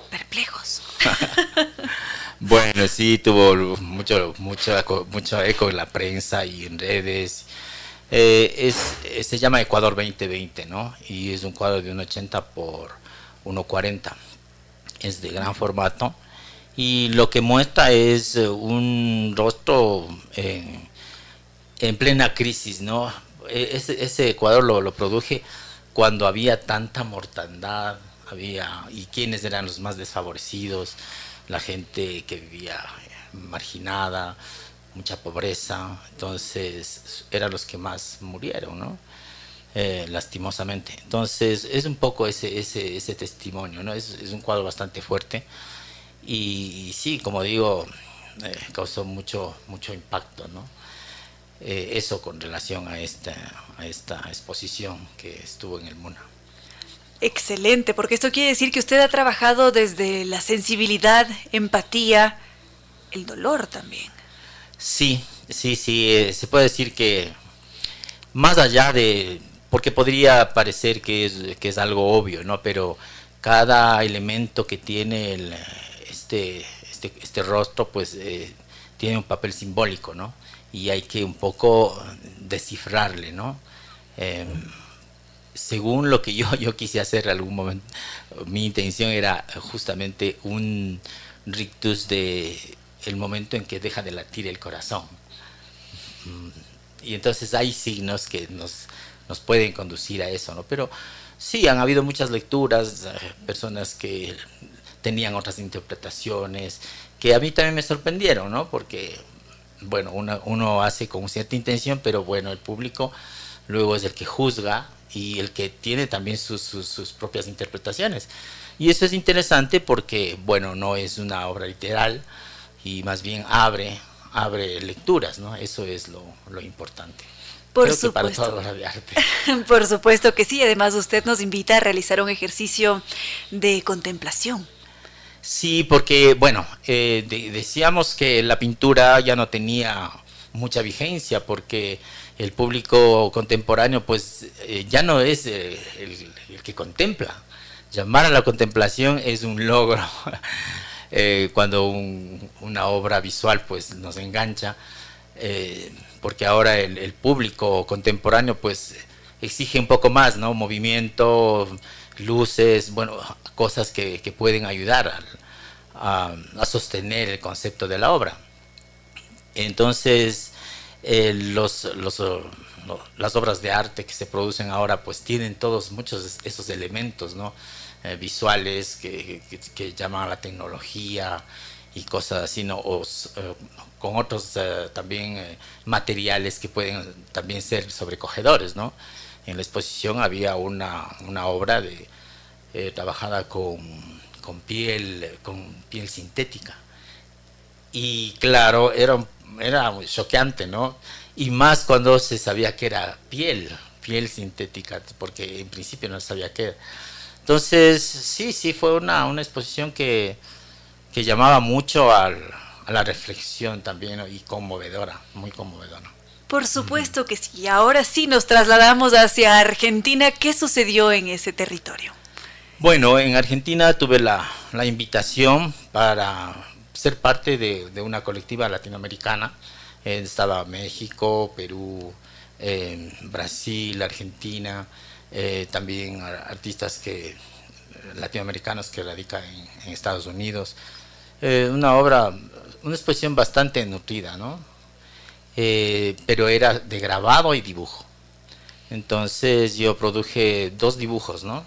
perplejos. <laughs> bueno, sí, tuvo mucho, mucho, mucho eco en la prensa y en redes eh, es, se llama Ecuador 2020, ¿no? Y es un cuadro de 1,80 por 1,40. Es de gran formato. Y lo que muestra es eh, un rostro en, plena crisis, ¿no? E, ese, ese Ecuador lo, produje cuando había tanta mortandad, había, y quiénes eran los más desfavorecidos, la gente que vivía marginada, mucha pobreza, entonces eran los que más murieron, ¿no? Eh, lastimosamente. Entonces es un poco ese, ese, ese testimonio, ¿no? Es, es, un cuadro bastante fuerte y, sí, como digo, eh, causó mucho, mucho impacto, ¿no? Eh, eso con relación a esta, a esta exposición que estuvo en el MUNA. Excelente, porque esto quiere decir que usted ha trabajado desde la sensibilidad, empatía, el dolor también. Sí, sí, sí, se puede decir que más allá de, porque podría parecer que es, que es algo obvio, ¿no? Pero cada elemento que tiene este, este, este, rostro, pues eh, tiene un papel simbólico, ¿no? Y hay que un poco descifrarle, ¿no? Em, según lo que yo, yo quise hacer en algún momento, mi intención era justamente un rictus de el momento en que deja de latir el corazón. Mm, y entonces hay signos que nos nos pueden conducir a eso, ¿no? Pero sí, han habido muchas lecturas, eh, personas que tenían otras interpretaciones, que a mí también me sorprendieron, ¿no? Porque, bueno, uno, hace con cierta intención, pero bueno, el público luego es el que juzga y el que tiene también sus, propias interpretaciones. Y eso es interesante porque, bueno, no es una obra literal y más bien abre, abre lecturas, ¿no? Eso es lo importante. Por supuesto. <laughs> Por supuesto que sí. Además, usted nos invita a realizar un ejercicio de contemplación. Sí, porque, bueno, eh, decíamos que la pintura ya no tenía mucha vigencia porque el público contemporáneo, pues, eh, ya no es eh, el, que contempla. Llamar a la contemplación es un logro. <laughs> cuando una obra visual, pues, nos engancha porque ahora el, público contemporáneo pues exige un poco más, ¿no? Movimiento, luces, bueno, cosas que, pueden ayudar a, sostener el concepto de la obra. Entonces, eh, los, las obras de arte que se producen ahora pues tienen todos muchos esos elementos, ¿no? Eh, visuales que, que, llaman a la tecnología y cosas así, ¿no? Eh, con otros eh, también eh, materiales que pueden también ser sobrecogedores, ¿no? En la exposición había una, una obra de, eh, trabajada con, con, piel, con piel sintética. Y claro, era, era choqueante, ¿no? Y más cuando se sabía que era piel, piel sintética, porque en principio no sabía qué era. Entonces, sí, sí, fue una, una exposición que, que llamaba mucho al, a la reflexión también y conmovedora, muy conmovedora. Por supuesto que sí. Ahora sí nos trasladamos hacia Argentina. ¿Qué sucedió en ese territorio? Bueno, en Argentina tuve la, la invitación para ser parte de, de una colectiva latinoamericana. Eh, estaba México, Perú, eh, Brasil, Argentina, eh, también artistas que latinoamericanos que radican en, en Estados Unidos. una obra una exposición bastante nutrida, ¿no? Eh, pero era de grabado y dibujo. Entonces yo produje dos dibujos, ¿no?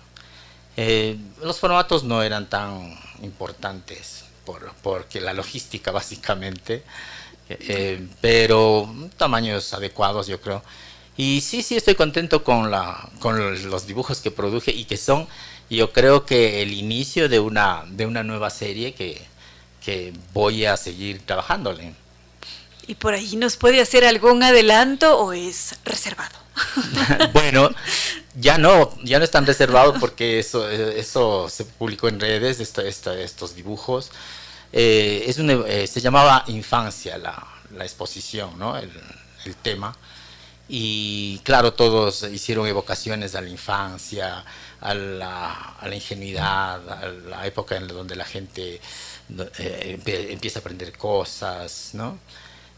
Eh, los formatos no eran tan importantes por, porque la logística <laughs> básicamente, eh, pero tamaños adecuados yo creo. Y sí, sí estoy contento con, la, con los dibujos que produje y que son, yo creo que el inicio de una, de una nueva serie que, que voy a seguir trabajándole. ¿Y por ahí nos puede hacer algún adelanto o es reservado? <laughs> bueno, ya no, ya no están reservados porque eso, eso se publicó en redes, estos dibujos. Eh, es eh, se llamaba Infancia la, la exposición, ¿no? el, el, tema. Y claro, todos hicieron evocaciones a la infancia, a la, a la ingenuidad, a la época en donde la gente eh, empieza a aprender cosas, ¿no?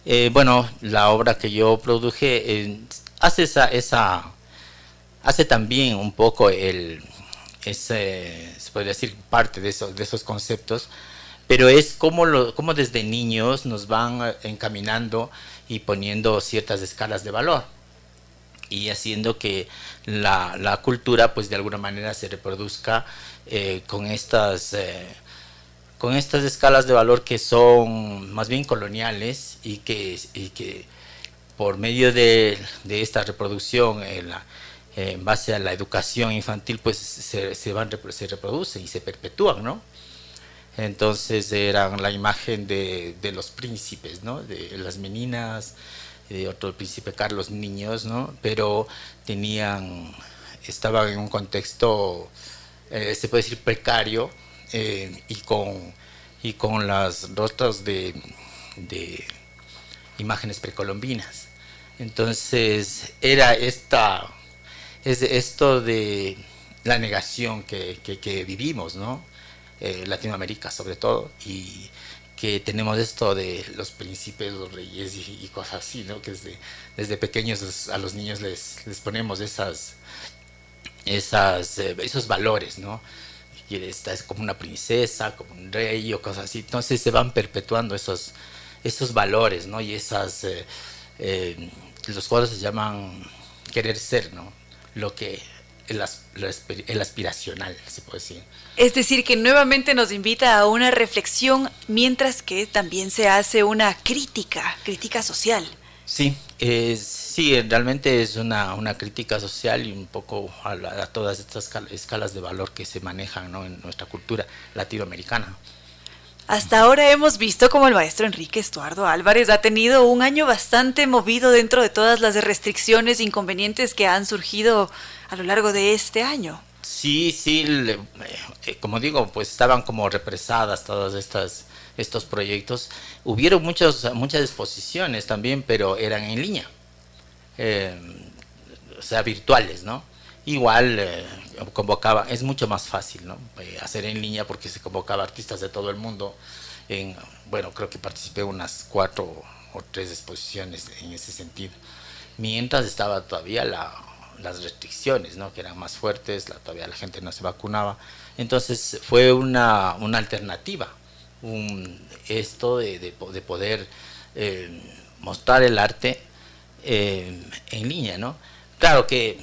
Eh, bueno, la obra que yo produje eh, hace esa, esa, hace también un poco el, ese, se podría decir, parte de, esos, conceptos, pero es como, desde niños nos van encaminando y poniendo ciertas escalas de valor y haciendo que la cultura pues de alguna manera se reproduzca con estas con estas escalas de valor que son más bien coloniales y que, por medio de, esta reproducción en, base a la educación infantil pues se, van, se reproducen y se perpetúan, ¿no? Entonces eran la imagen de, de los príncipes, ¿no? De las meninas, de otro príncipe Carlos niños, ¿no? Pero tenían, estaban en un contexto, eh, se puede decir precario, eh, y, con, y con las rostros de, imágenes precolombinas. Entonces era esta, es esto de la negación que, que, vivimos, ¿no? Eh, Latinoamérica sobre todo, y que tenemos esto de los príncipes, los reyes y, y cosas así, ¿no? Que desde, desde pequeños a los niños les, les ponemos esas, esas, eh, esos valores, ¿no? Y esta es como una princesa, como un rey o cosas así. Entonces se van perpetuando esos, esos valores, ¿no? Y esas, eh, eh, los cuadros se llaman querer ser, ¿no? Lo que el, el, aspiracional, se puede decir. Es decir, que nuevamente nos invita a una reflexión, mientras que también se hace una crítica, crítica social. Sí, eh, sí, realmente es una, una, crítica social y un poco a, la, a todas estas escalas de valor que se manejan ¿no? en nuestra cultura latinoamericana. Hasta ahora hemos visto como el maestro Enrique Estuardo Álvarez ha tenido un año bastante movido dentro de todas las restricciones e inconvenientes que han surgido a lo largo de este año. Sí, sí, le, eh, como digo, pues estaban como represadas todas estas estos proyectos. Hubieron muchos, muchas exposiciones también, pero eran en línea, eh, o sea, virtuales, ¿no? Igual eh, convocaba, es mucho más fácil, ¿no? Eh, hacer en línea porque se convocaba artistas de todo el mundo. En, bueno, creo que participé unas cuatro o tres exposiciones en ese sentido. Mientras estaba todavía la, las restricciones, ¿no? Que eran más fuertes, todavía la gente no se vacunaba. Entonces fue una, una alternativa un, esto de, de, de poder eh, mostrar el arte eh, en línea, ¿no? Claro que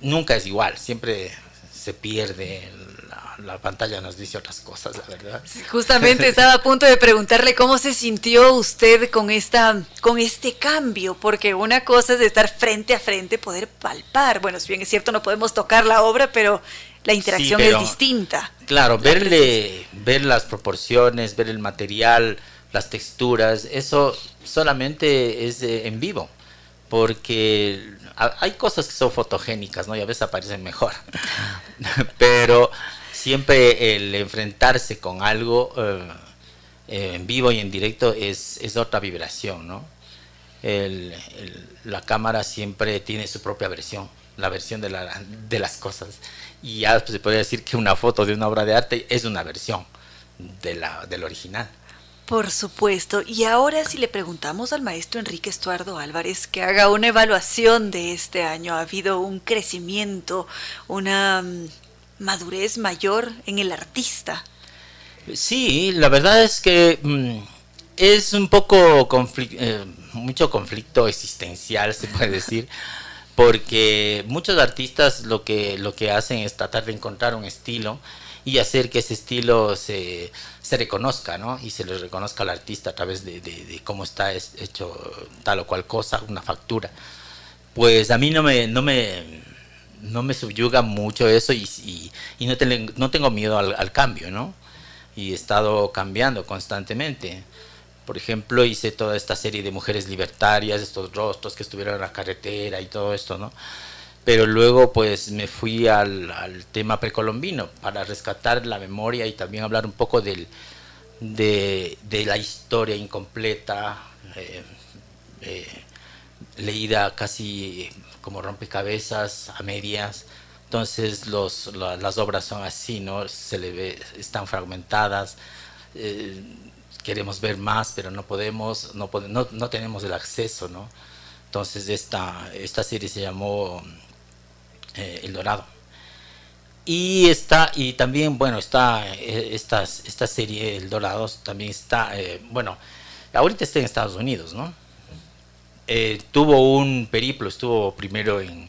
nunca es igual, siempre se pierde, la, la, pantalla nos dice otras cosas, la verdad. Justamente estaba a punto de preguntarle cómo se sintió usted con, esta, con este cambio, porque una cosa es estar frente a frente, poder palpar, bueno, si bien es cierto no podemos tocar la obra, pero la interacción sí, pero, es distinta. Claro, verle, ver las proporciones, ver el material, las texturas, eso solamente es eh, en vivo, porque hay cosas que son fotogénicas, ¿no? Y a veces aparecen mejor, <laughs> pero siempre el enfrentarse con algo eh, en vivo y en directo es, es otra vibración, ¿no? El, el, la cámara siempre tiene su propia versión, la versión de, la, de las cosas y ya pues, se podría decir que una foto de una obra de arte es una versión de la, del original. Por supuesto. Y ahora si le preguntamos al maestro Enrique Estuardo Álvarez que haga una evaluación de este año, ¿ha habido un crecimiento, una um, madurez mayor en el artista? Sí, la verdad es que mm, es un poco conflic eh, mucho conflicto existencial, se puede decir <laughs> porque muchos artistas lo que, lo que hacen es tratar de encontrar un estilo y hacer que ese estilo se, se reconozca, ¿no? Y se le reconozca al artista a través de, de, cómo está hecho tal o cual cosa, una factura. Pues a mí no me, no me, no me subyuga mucho eso y, y, y no, te, no tengo miedo al, al cambio, ¿no? Y he estado cambiando constantemente. Por ejemplo, hice toda esta serie de mujeres libertarias, estos rostros que estuvieron en la carretera y todo esto, ¿no? Pero luego pues me fui al, tema precolombino para rescatar la memoria y también hablar un poco del, de, la historia incompleta, eh, eh, leída casi como rompecabezas a medias. Entonces las obras son así, ¿no? Se le están fragmentadas. Eh, queremos ver más, pero no podemos, no, no, no tenemos el acceso, ¿no? Entonces esta, esta serie se llamó eh, El Dorado. Y está, y también, bueno, está eh, esta, esta serie El Dorado también está, eh, bueno, ahorita está en Estados Unidos, ¿no? Eh, tuvo un periplo, estuvo primero en,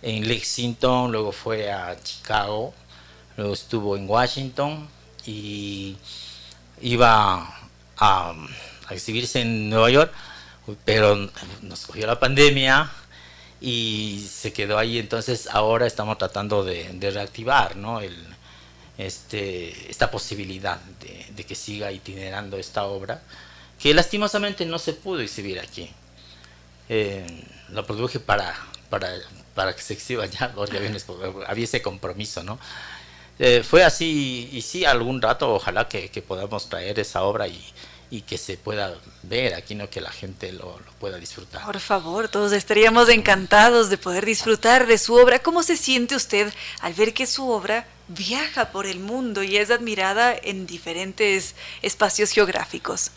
en Lexington, luego fue a Chicago, luego estuvo en Washington y iba a, exhibirse en Nueva York, pero nos cogió la pandemia y se quedó ahí. Entonces ahora estamos tratando de, reactivar ¿no? El, este, esta posibilidad de, que siga itinerando esta obra, que lastimosamente no se pudo exhibir aquí. Eh, lo produje para, para, para que se exhiba ya, porque había, ese compromiso, ¿no? Eh, fue así, y sí, algún rato ojalá que, que podamos traer esa obra y, y que se pueda ver aquí, no que la gente lo, pueda disfrutar. Por favor, todos estaríamos encantados de poder disfrutar de su obra. ¿Cómo se siente usted al ver que su obra viaja por el mundo y es admirada en diferentes espacios geográficos?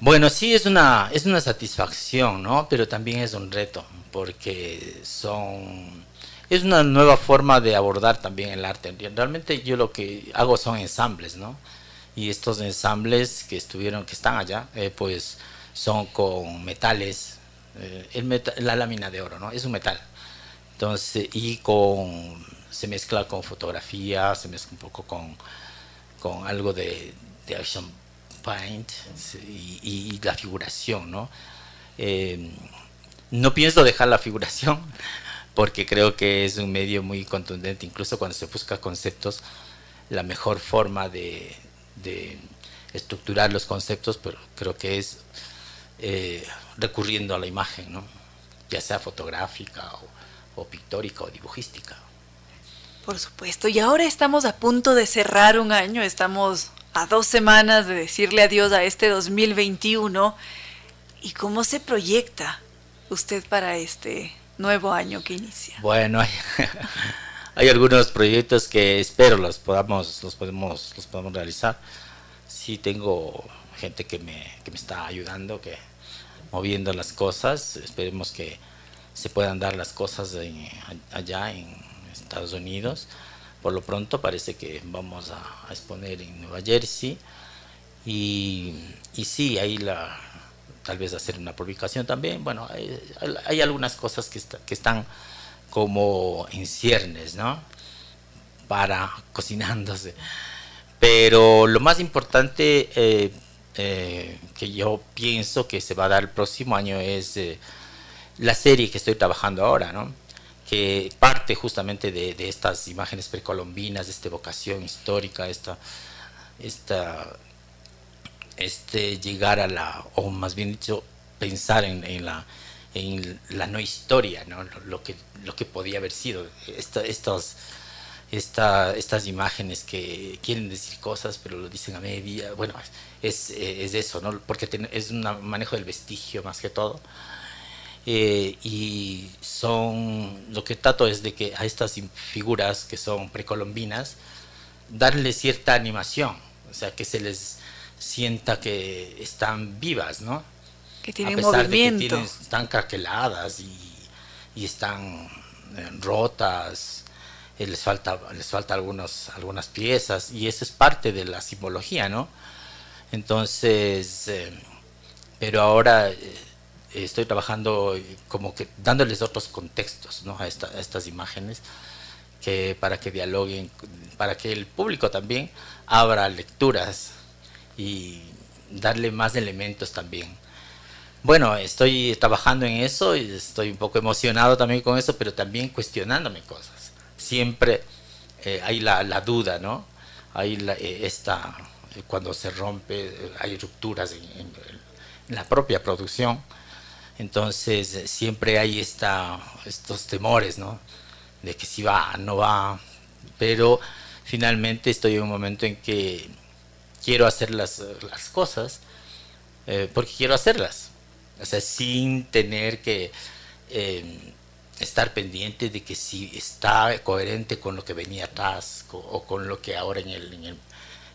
Bueno, sí es una, es una satisfacción, ¿no? Pero también es un reto, porque son es una nueva forma de abordar también el arte. Realmente yo lo que hago son ensambles, ¿no? y estos ensambles que estuvieron, que están allá, eh, pues son con metales, eh, el la lámina de oro, ¿no? Es un metal. Entonces, y con, se mezcla con fotografía, se mezcla un poco con, con algo de, de action paint y, la figuración, ¿no? Eh, no pienso dejar la figuración porque creo que es un medio muy contundente, incluso cuando se busca conceptos, la mejor forma de, estructurar los conceptos, pero creo que es eh, recurriendo a la imagen, ¿no? ya sea fotográfica o, pictórica o dibujística. Por supuesto, y ahora estamos a punto de cerrar un año, estamos a dos semanas de decirle adiós a este 2021. ¿Y cómo se proyecta usted para este nuevo año que inicia? Bueno, <laughs> hay algunos proyectos que espero los podamos, los podemos, los podemos realizar. Sí tengo gente que me, que me está ayudando, que moviendo las cosas. Esperemos que se puedan dar las cosas allá en Estados Unidos. Por lo pronto parece que vamos a, exponer en Nueva Jersey. Y, y sí, ahí la, tal vez hacer una publicación también. Bueno, hay, algunas cosas que, están como en ciernes, ¿no? Para <laughs> cocinándose. Pero lo más importante eh, eh, que yo pienso que se va a dar el próximo año es eh, la serie que estoy trabajando ahora, ¿no? Que parte justamente de, estas imágenes precolombinas, de esta vocación histórica, esta, esta, este llegar a la, o más bien dicho, pensar en la en la no historia, ¿no? Lo, que, lo que podía haber sido. estos, estas imágenes que quieren decir cosas, pero lo dicen a media. Bueno, es, es eso, ¿no? Porque es un manejo del vestigio más que todo. Eh, y son lo que trato es de que a estas figuras que son precolombinas darle cierta animación, o sea que se les sienta que están vivas, ¿no? que tienen movimiento. están craqueladas y, y están eh, rotas, eh, les falta, les falta algunos, algunas piezas y eso es parte de la simbología, ¿no? Entonces, eh, pero ahora estoy trabajando como que dándoles otros contextos ¿no? a, a, estas imágenes que para que dialoguen, para que el público también abra lecturas y darle más elementos también bueno, estoy trabajando en eso y estoy un poco emocionado también con eso, pero también cuestionándome cosas. Siempre eh, hay la, duda, ¿no? Hay la, eh, esta, eh, cuando se rompe, hay rupturas en, la propia producción. Entonces siempre hay esta, estos temores, ¿no? De que si va, no va. Pero finalmente estoy en un momento en que quiero hacer las, las cosas porque quiero hacerlas o sea, sin tener que eh, estar pendiente de que si está coherente con lo que venía atrás o con lo que ahora en, el,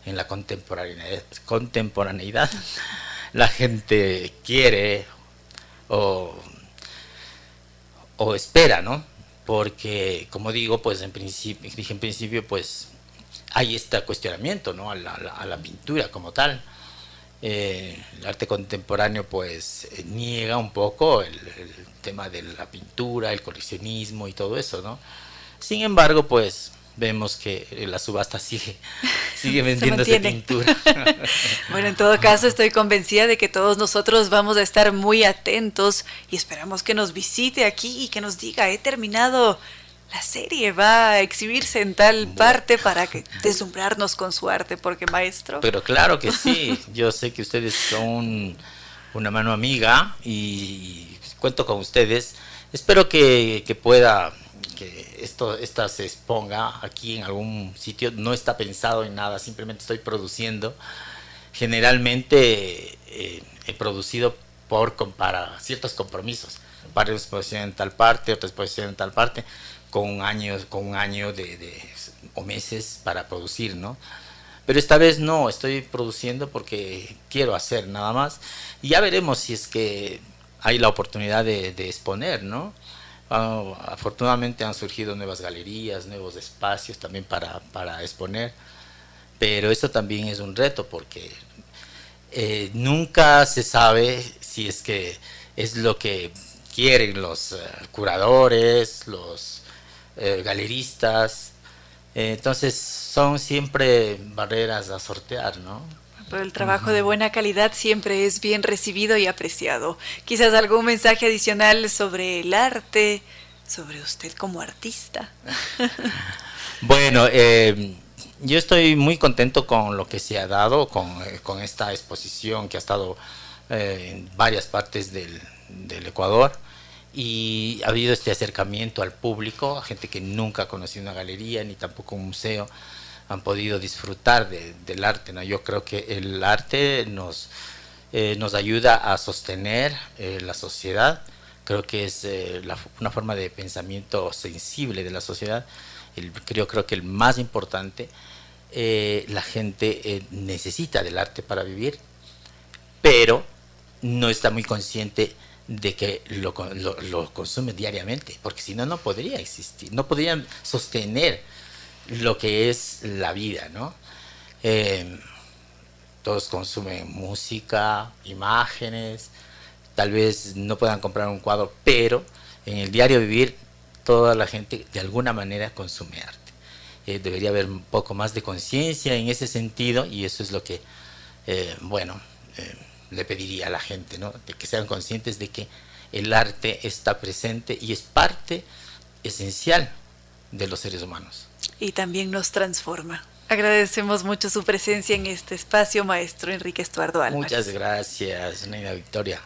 en, la contemporaneidad, contemporaneidad <laughs> la gente quiere o, o espera, ¿no? Porque, como digo, pues en principio, dije en principio, pues hay este cuestionamiento, ¿no? a la pintura como tal eh, el arte contemporáneo pues eh, niega un poco el, tema de la pintura, el coleccionismo y todo eso, ¿no? Sin embargo, pues vemos que la subasta sigue, <laughs> sigue vendiéndose pintura. <laughs> bueno, en todo caso estoy convencida de que todos nosotros vamos a estar muy atentos y esperamos que nos visite aquí y que nos diga, he terminado la serie, va a exhibirse en tal parte para que deslumbrarnos con su arte, porque maestro. Pero claro que sí, <laughs> yo sé que ustedes son una mano amiga y cuento con ustedes. Espero que, que pueda que esto esta se exponga aquí en algún sitio. No está pensado en nada, simplemente estoy produciendo. Generalmente eh, he producido por para ciertos compromisos. Para una exposición en tal parte, otra exposición en tal parte, con años, con un año de, o meses para producir, ¿no? Pero esta vez no, estoy produciendo porque quiero hacer nada más. Ya veremos si es que hay la oportunidad de, de exponer, ¿no? Ah, afortunadamente han surgido nuevas galerías, nuevos espacios también para, para exponer, pero esto también es un reto porque eh, nunca se sabe si es que es lo que quieren los eh, curadores, los eh, galeristas. entonces son siempre barreras a sortear, ¿no? Pero el trabajo de buena calidad siempre es bien recibido y apreciado. Quizás algún mensaje adicional sobre el arte, sobre usted como artista. <laughs> bueno, eh, yo estoy muy contento con lo que se ha dado, con, eh, con esta exposición que ha estado eh, en varias partes del, del Ecuador y ha habido este acercamiento al público, a gente que nunca ha conocido una galería ni tampoco un museo han podido disfrutar del arte. ¿no? Yo creo que el arte nos, eh, nos ayuda a sostener eh, la sociedad. Creo que es eh, una forma de pensamiento sensible de la sociedad. El, creo, creo que el más importante, la gente necesita del arte para vivir, pero no está muy consciente de que lo, lo, lo consume diariamente, porque si no, no podría existir, no podrían sostener lo que es la vida, ¿no? Eh, todos consumen música, imágenes, tal vez no puedan comprar un cuadro, pero en el diario vivir toda la gente de alguna manera consume arte. Eh, debería haber un poco más de conciencia en ese sentido y eso es lo que, eh, bueno, le pediría a la gente, ¿no? De que sean conscientes de que el arte está presente y es parte esencial de los seres humanos y también nos transforma. Agradecemos mucho su presencia en este espacio, maestro Enrique Estuardo Álvarez. Muchas gracias, Neida Victoria.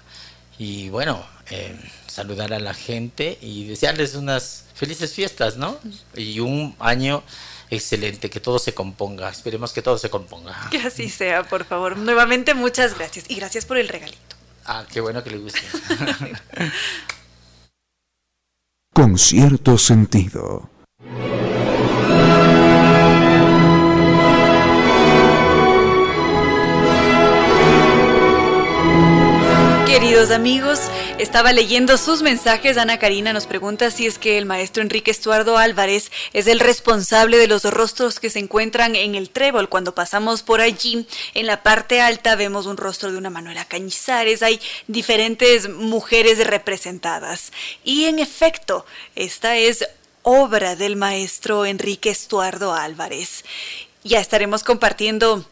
Y bueno, eh, saludar a la gente y desearles unas felices fiestas, ¿no? Y un año excelente, que todo se componga. Esperemos que todo se componga. <laughs> Que así sea, por favor. Nuevamente, muchas gracias. Y gracias por el regalito. Ah, qué bueno que le guste. <laughs> Con cierto sentido. Queridos amigos, estaba leyendo sus mensajes. Ana Karina nos pregunta si es que el maestro Enrique Estuardo Álvarez es el responsable de los rostros que se encuentran en el trébol. Cuando pasamos por allí, en la parte alta vemos un rostro de una Manuela Cañizares. Hay diferentes mujeres representadas. Y en efecto, esta es obra del maestro Enrique Estuardo Álvarez. Ya estaremos compartiendo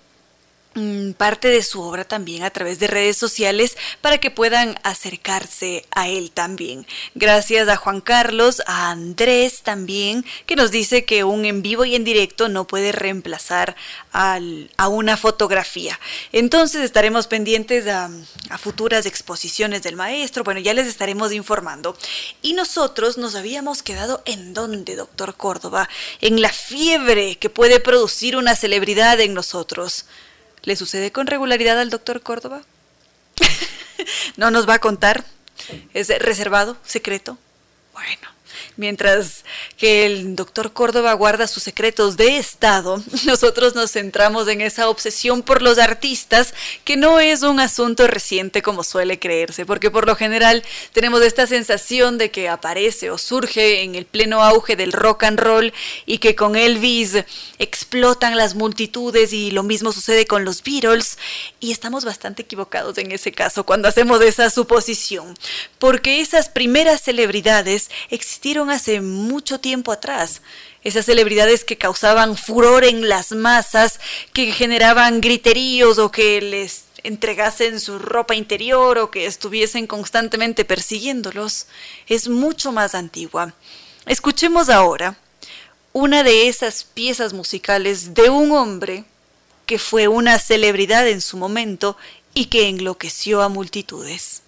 parte de su obra también a través de redes sociales para que puedan acercarse a él también. Gracias a Juan Carlos, a Andrés también, que nos dice que un en vivo y en directo no puede reemplazar a una fotografía. Entonces estaremos pendientes a, a futuras exposiciones del maestro. Bueno, ya les estaremos informando. Y nosotros nos habíamos quedado en dónde, doctor Córdoba, en la fiebre que puede producir una celebridad en nosotros. ¿Le sucede con regularidad al doctor Córdoba? <laughs> ¿No nos va a contar? ¿Es reservado? ¿Secreto? Bueno, Mientras que el doctor Córdoba guarda sus secretos de Estado, <laughs> nosotros nos centramos en esa obsesión por los artistas, que no es un asunto reciente como suele creerse, porque por lo general tenemos esta sensación de que aparece o surge en el pleno auge del rock and roll y que con Elvis explotan las multitudes y lo mismo sucede con los Beatles y estamos bastante equivocados en ese caso cuando hacemos esa suposición, porque esas primeras celebridades existieron hace mucho tiempo atrás. Esas celebridades que causaban furor en las masas, que generaban griteríos o que les entregasen su ropa interior o que estuviesen constantemente persiguiéndolos, es mucho más antigua. Escuchemos ahora una de esas piezas musicales de un hombre que fue una celebridad en su momento y que enloqueció a multitudes.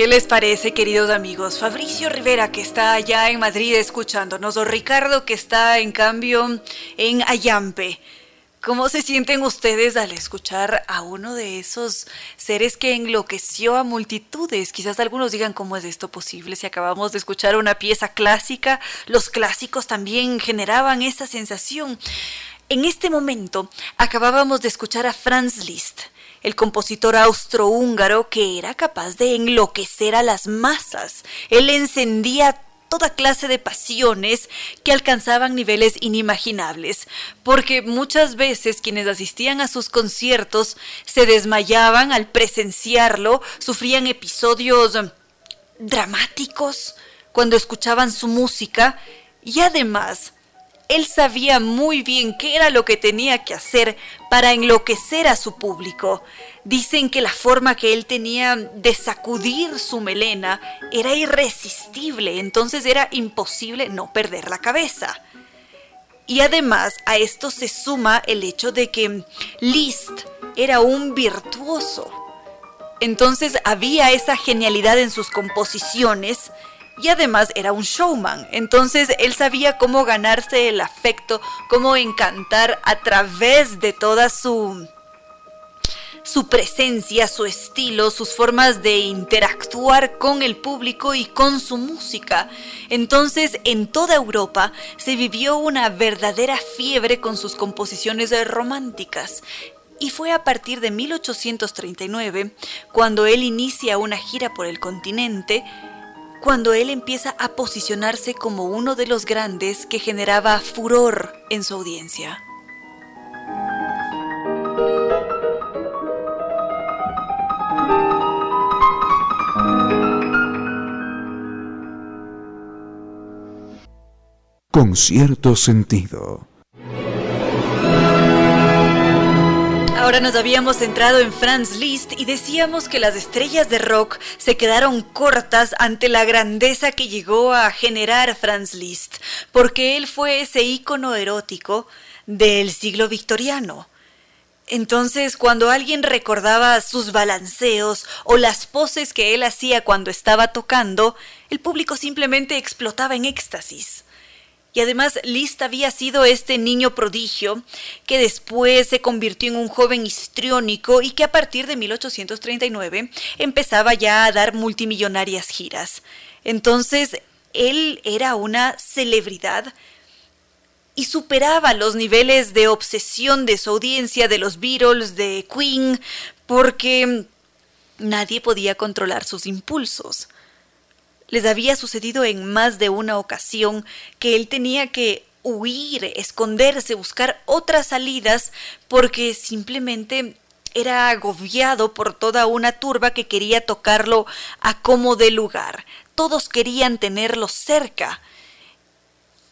¿Qué les parece, queridos amigos? Fabricio Rivera, que está allá en Madrid escuchándonos, o Ricardo, que está en cambio en Ayampe. ¿Cómo se sienten ustedes al escuchar a uno de esos seres que enloqueció a multitudes? Quizás algunos digan, ¿cómo es esto posible? Si acabamos de escuchar una pieza clásica, los clásicos también generaban esa sensación. En este momento acabábamos de escuchar a Franz Liszt el compositor austrohúngaro que era capaz de enloquecer a las masas. Él encendía toda clase de pasiones que alcanzaban niveles inimaginables, porque muchas veces quienes asistían a sus conciertos se desmayaban al presenciarlo, sufrían episodios dramáticos cuando escuchaban su música y además él sabía muy bien qué era lo que tenía que hacer para enloquecer a su público. Dicen que la forma que él tenía de sacudir su melena era irresistible, entonces era imposible no perder la cabeza. Y además a esto se suma el hecho de que Liszt era un virtuoso. Entonces había esa genialidad en sus composiciones y además era un showman. Entonces él sabía cómo ganarse el afecto, cómo encantar a través de toda su su presencia, su estilo, sus formas de interactuar con el público y con su música. Entonces, en toda Europa se vivió una verdadera fiebre con sus composiciones románticas. Y fue a partir de 1839 cuando él inicia una gira por el continente cuando él empieza a posicionarse como uno de los grandes que generaba furor en su audiencia. Con cierto sentido. Ahora nos habíamos centrado en Franz Liszt y decíamos que las estrellas de rock se quedaron cortas ante la grandeza que llegó a generar Franz Liszt, porque él fue ese ícono erótico del siglo victoriano. Entonces, cuando alguien recordaba sus balanceos o las poses que él hacía cuando estaba tocando, el público simplemente explotaba en éxtasis. Y además Liszt había sido este niño prodigio que después se convirtió en un joven histriónico y que a partir de 1839 empezaba ya a dar multimillonarias giras. Entonces él era una celebridad y superaba los niveles de obsesión de su audiencia de los Beatles, de Queen, porque nadie podía controlar sus impulsos les había sucedido en más de una ocasión que él tenía que huir, esconderse, buscar otras salidas porque simplemente era agobiado por toda una turba que quería tocarlo a como de lugar. Todos querían tenerlo cerca.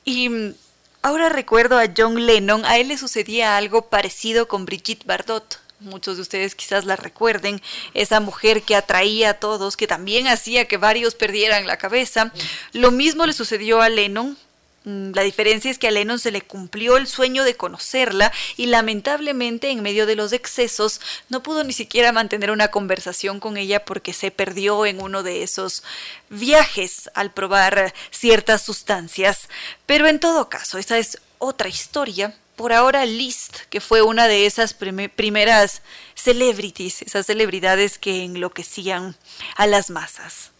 Y ahora recuerdo a John Lennon, a él le sucedía algo parecido con Brigitte Bardot muchos de ustedes quizás la recuerden, esa mujer que atraía a todos, que también hacía que varios perdieran la cabeza. Lo mismo le sucedió a Lennon. Mm, la diferencia es que a Lennon se le cumplió el sueño de conocerla y lamentablemente en medio de los excesos no pudo ni siquiera mantener una conversación con ella porque se perdió en uno de esos viajes al probar ciertas sustancias. Pero en todo caso, esa es otra historia por ahora Liszt, que fue una de esas primeras celebrities, esas celebridades que enloquecían a las masas.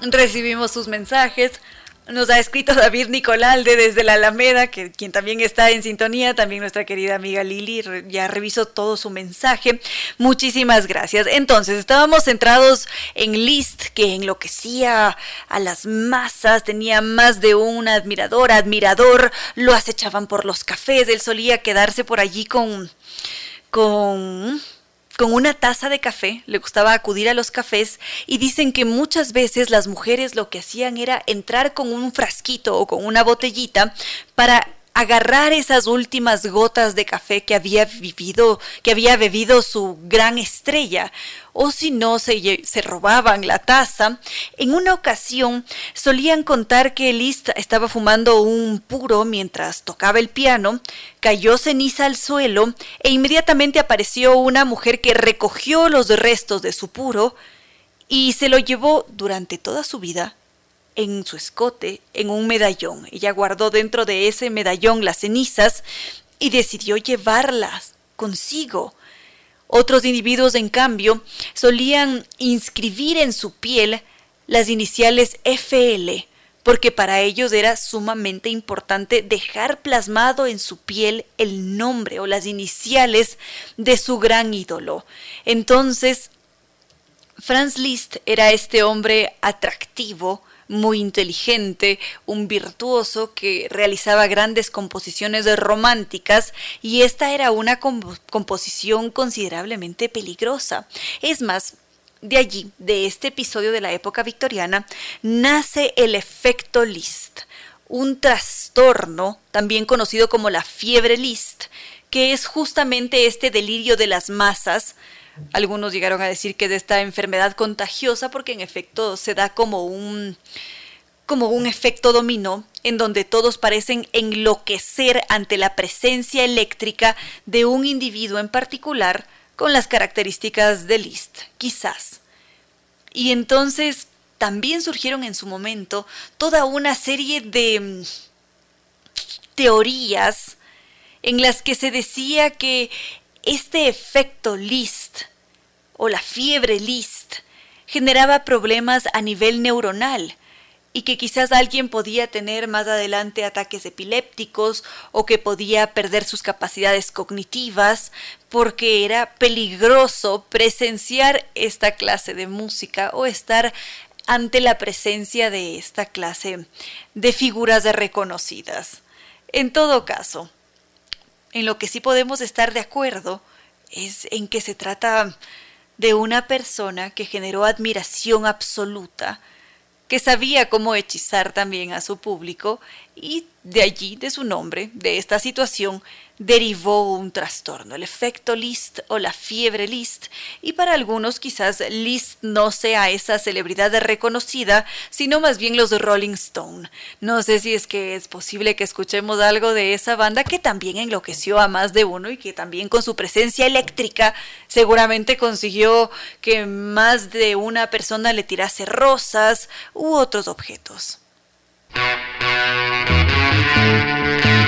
Recibimos sus mensajes, nos ha escrito David Nicolalde desde la Alameda, que quien también está en sintonía, también nuestra querida amiga Lili, ya revisó todo su mensaje. Muchísimas gracias. Entonces, estábamos centrados en Liszt, que enloquecía a las masas, tenía más de un admirador, admirador, lo acechaban por los cafés, él solía quedarse por allí con con con una taza de café, le gustaba acudir a los cafés y dicen que muchas veces las mujeres lo que hacían era entrar con un frasquito o con una botellita para agarrar esas últimas gotas de café que había vivido, que había bebido su gran estrella, o si no se, robaban la taza. En una ocasión solían contar que Liszt estaba fumando un puro mientras tocaba el piano, cayó ceniza al suelo e inmediatamente apareció una mujer que recogió los restos de su puro y se lo llevó durante toda su vida en su escote, en un medallón. Ella guardó dentro de ese medallón las cenizas y decidió llevarlas consigo. Otros individuos, en cambio, solían inscribir en su piel las iniciales FL, porque para ellos era sumamente importante dejar plasmado en su piel el nombre o las iniciales de su gran ídolo. Entonces, Franz Liszt era este hombre atractivo, muy inteligente, un virtuoso que realizaba grandes composiciones románticas y esta era una composición considerablemente peligrosa. Es más, de allí, de este episodio de la época victoriana, nace el efecto Liszt, un trastorno también conocido como la fiebre Liszt, que es justamente este delirio de las masas, algunos llegaron a decir que de esta enfermedad contagiosa porque en efecto se da como un como un efecto dominó en donde todos parecen enloquecer ante la presencia eléctrica de un individuo en particular con las características de Liszt, quizás. Y entonces también surgieron en su momento toda una serie de mm, teorías en las que se decía que este efecto Liszt o la fiebre Liszt generaba problemas a nivel neuronal y que quizás alguien podía tener más adelante ataques epilépticos o que podía perder sus capacidades cognitivas porque era peligroso presenciar esta clase de música o estar ante la presencia de esta clase de figuras reconocidas. En todo caso, en lo que sí podemos estar de acuerdo es en que se trata de una persona que generó admiración absoluta, que sabía cómo hechizar también a su público y de allí, de su nombre, de esta situación, derivó un trastorno, el efecto Liszt o la fiebre Liszt, y para algunos quizás Liszt no sea esa celebridad reconocida, sino más bien los Rolling Stone. No sé si es que es posible que escuchemos algo de esa banda que también enloqueció a más de uno y que también con su presencia eléctrica seguramente consiguió que más de una persona le tirase rosas u otros objetos. Thank you.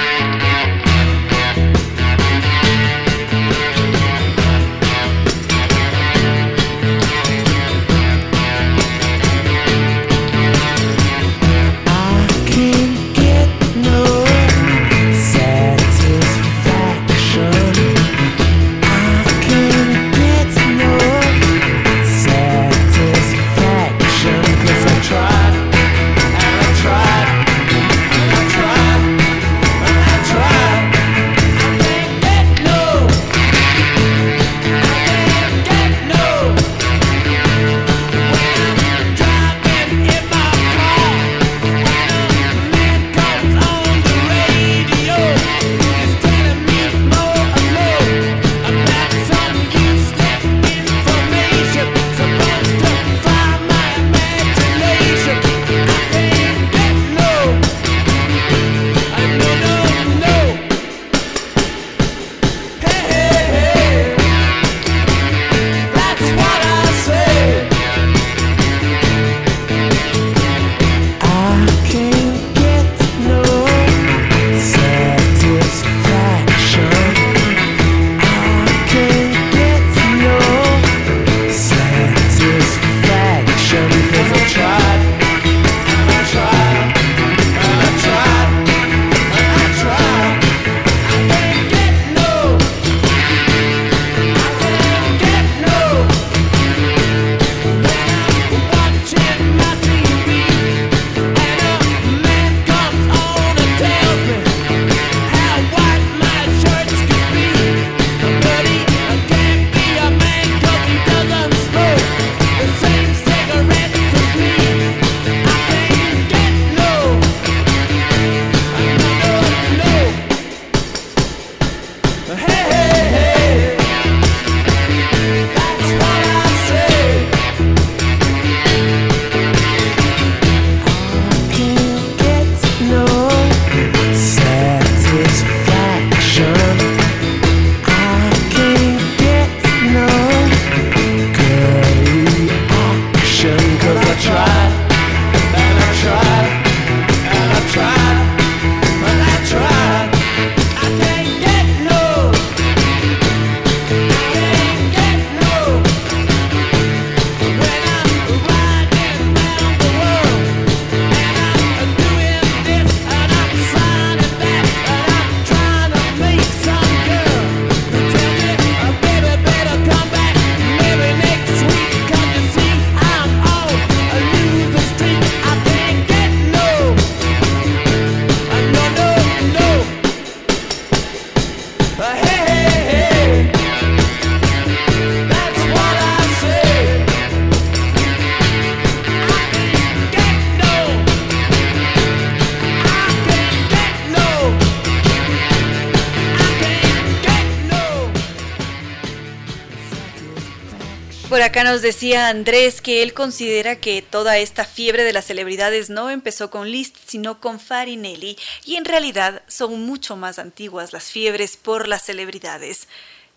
Decía Andrés que él considera que toda esta fiebre de las celebridades no empezó con Liszt, sino con Farinelli, y en realidad son mucho más antiguas las fiebres por las celebridades.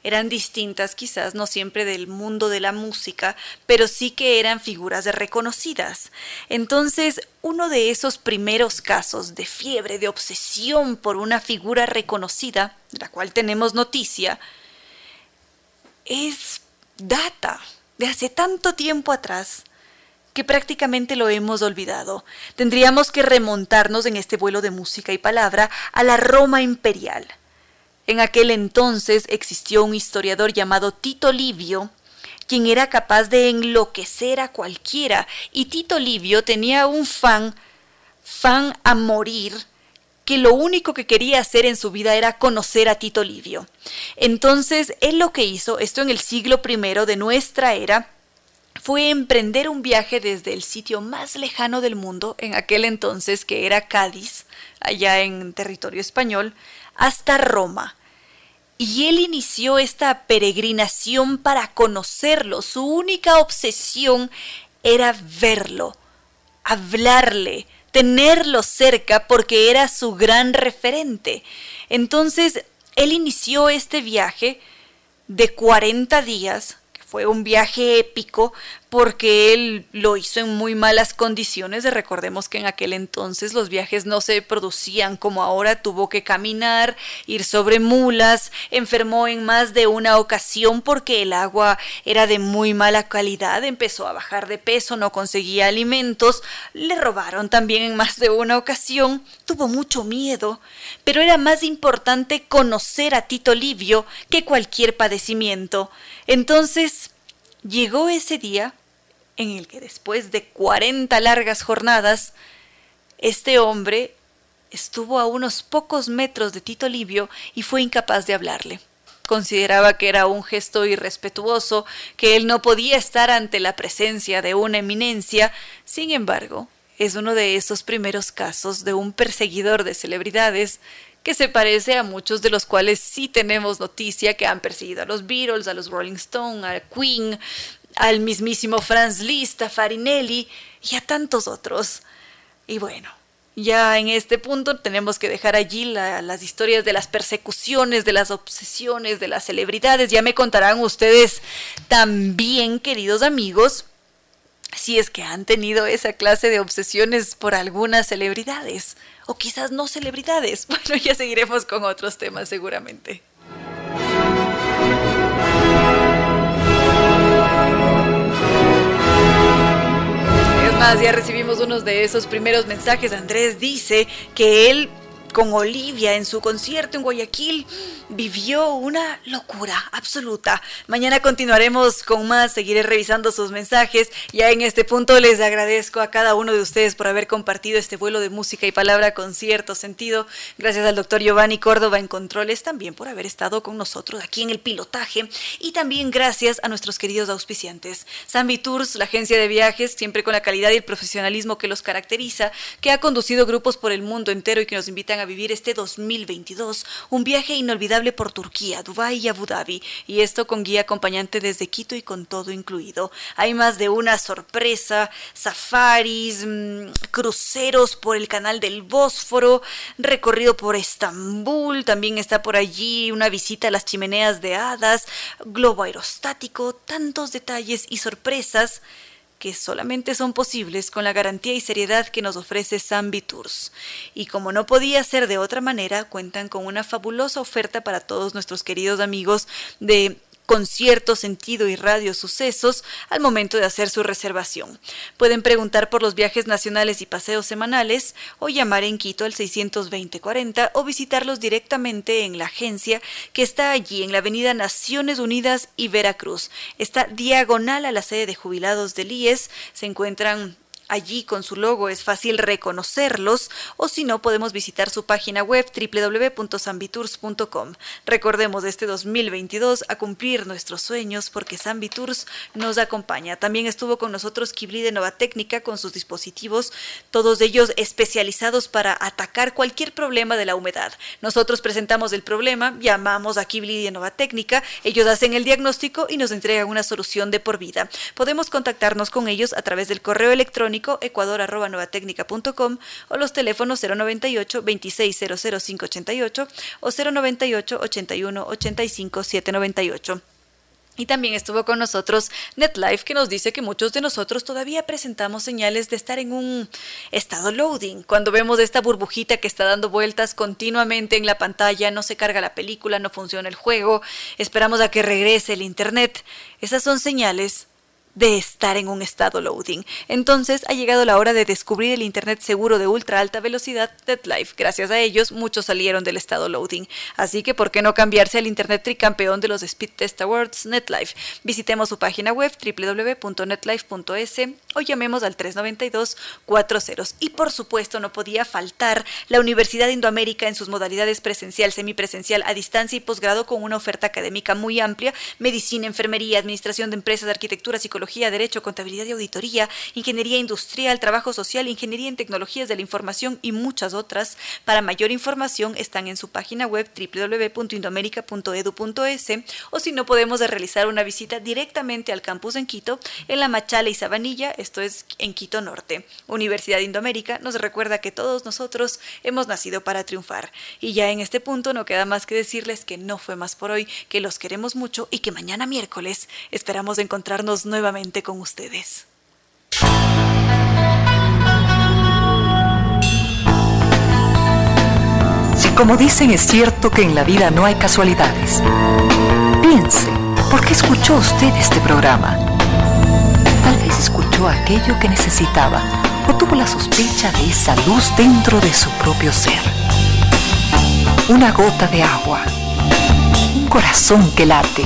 Eran distintas quizás, no siempre del mundo de la música, pero sí que eran figuras reconocidas. Entonces, uno de esos primeros casos de fiebre, de obsesión por una figura reconocida, de la cual tenemos noticia, es data de hace tanto tiempo atrás que prácticamente lo hemos olvidado. Tendríamos que remontarnos en este vuelo de música y palabra a la Roma imperial. En aquel entonces existió un historiador llamado Tito Livio, quien era capaz de enloquecer a cualquiera, y Tito Livio tenía un fan, fan a morir, que lo único que quería hacer en su vida era conocer a Tito Livio. Entonces, él lo que hizo, esto en el siglo I de nuestra era, fue emprender un viaje desde el sitio más lejano del mundo, en aquel entonces que era Cádiz, allá en territorio español, hasta Roma. Y él inició esta peregrinación para conocerlo. Su única obsesión era verlo, hablarle, tenerlo cerca porque era su gran referente. Entonces, él inició este viaje de 40 días fue un viaje épico porque él lo hizo en muy malas condiciones. Recordemos que en aquel entonces los viajes no se producían como ahora, tuvo que caminar, ir sobre mulas, enfermó en más de una ocasión porque el agua era de muy mala calidad, empezó a bajar de peso, no conseguía alimentos, le robaron también en más de una ocasión, tuvo mucho miedo, pero era más importante conocer a Tito Livio que cualquier padecimiento. Entonces llegó ese día en el que después de 40 largas jornadas, este hombre estuvo a unos pocos metros de Tito Livio y fue incapaz de hablarle. Consideraba que era un gesto irrespetuoso, que él no podía estar ante la presencia de una eminencia. Sin embargo, es uno de esos primeros casos de un perseguidor de celebridades que se parece a muchos de los cuales sí tenemos noticia que han perseguido a los Beatles, a los Rolling Stones, a Queen, al mismísimo Franz Liszt, a Farinelli y a tantos otros. Y bueno, ya en este punto tenemos que dejar allí las historias de las persecuciones, de las obsesiones, de las celebridades. Ya me contarán ustedes también, queridos amigos, si es que han tenido esa clase de obsesiones por algunas celebridades o quizás no celebridades. <laughs> Bueno, ya seguiremos con otros temas seguramente. Es más, ya recibimos unos de esos primeros mensajes. Andrés dice que él con Olivia en su concierto en Guayaquil, vivió una locura absoluta. Mañana continuaremos con más, seguiré revisando sus mensajes. Ya en este punto les agradezco a cada uno de ustedes por haber compartido este vuelo de música y palabra con cierto sentido. Gracias al doctor Giovanni Córdoba en Controles también por haber estado con nosotros aquí en el pilotaje. Y también gracias a nuestros queridos auspiciantes. Zambi la agencia de viajes, siempre con la calidad y el profesionalismo que los caracteriza, que ha conducido grupos por el mundo entero y que nos invitan a vivir este 2022 un viaje inolvidable por Turquía, Dubái y Abu Dhabi, y esto con guía acompañante desde Quito y con todo incluido. Hay más de una sorpresa, safaris, mm, cruceros por el canal del Bósforo, recorrido por Estambul, también está por allí una visita a las chimeneas de hadas, globo aerostático, tantos detalles y sorpresas que solamente son posibles con la garantía y seriedad que nos ofrece Zambi Tours. Y como no podía ser de otra manera, cuentan con una fabulosa oferta para todos nuestros queridos amigos de con cierto sentido y radio sucesos al momento de hacer su reservación. Pueden preguntar por los viajes nacionales y paseos semanales o llamar en Quito al 620-40 o visitarlos directamente en la agencia que está allí en la avenida Naciones Unidas y Veracruz. Está diagonal a la sede de jubilados del IES. Se encuentran allí con su logo es fácil reconocerlos o si no podemos visitar su página web www.sambitours.com. Recordemos este 2022 a cumplir nuestros sueños porque Sambitours nos acompaña. También estuvo con nosotros Kibli de Nova Técnica con sus dispositivos, todos ellos especializados para atacar cualquier problema de la humedad. Nosotros presentamos el problema, llamamos a Kibli de Nova Técnica, ellos hacen el diagnóstico y nos entregan una solución de por vida. Podemos contactarnos con ellos a través del correo electrónico ecuador.novatecnica.com o los teléfonos 098 2600588 o 098 81 85 798. Y también estuvo con nosotros NetLife que nos dice que muchos de nosotros todavía presentamos señales de estar en un estado loading. Cuando vemos esta burbujita que está dando vueltas continuamente en la pantalla, no se carga la película, no funciona el juego, esperamos a que regrese el Internet. Esas son señales de estar en un estado loading. Entonces ha llegado la hora de descubrir el Internet seguro de ultra alta velocidad NetLife. Gracias a ellos, muchos salieron del estado loading. Así que, ¿por qué no cambiarse al Internet tricampeón de los Speed Test Awards NetLife? Visitemos su página web www.netlife.es o llamemos al 392-40. Y por supuesto, no podía faltar la Universidad de Indoamérica en sus modalidades presencial, semipresencial, a distancia y posgrado con una oferta académica muy amplia: medicina, enfermería, administración de empresas, arquitectura, psicología Derecho, Contabilidad y Auditoría, Ingeniería Industrial, Trabajo Social, Ingeniería en Tecnologías de la Información y muchas otras. Para mayor información están en su página web www.indoamerica.edu.es o si no podemos realizar una visita directamente al campus en Quito, en La Machala y Sabanilla, esto es en Quito Norte. Universidad de Indoamérica nos recuerda que todos nosotros hemos nacido para triunfar. Y ya en este punto no queda más que decirles que no fue más por hoy, que los queremos mucho y que mañana miércoles esperamos encontrarnos con ustedes. Si como dicen es cierto que en la vida no hay casualidades, piense, ¿por qué escuchó usted este programa? Tal vez escuchó aquello que necesitaba o tuvo la sospecha de esa luz dentro de su propio ser. Una gota de agua, un corazón que late,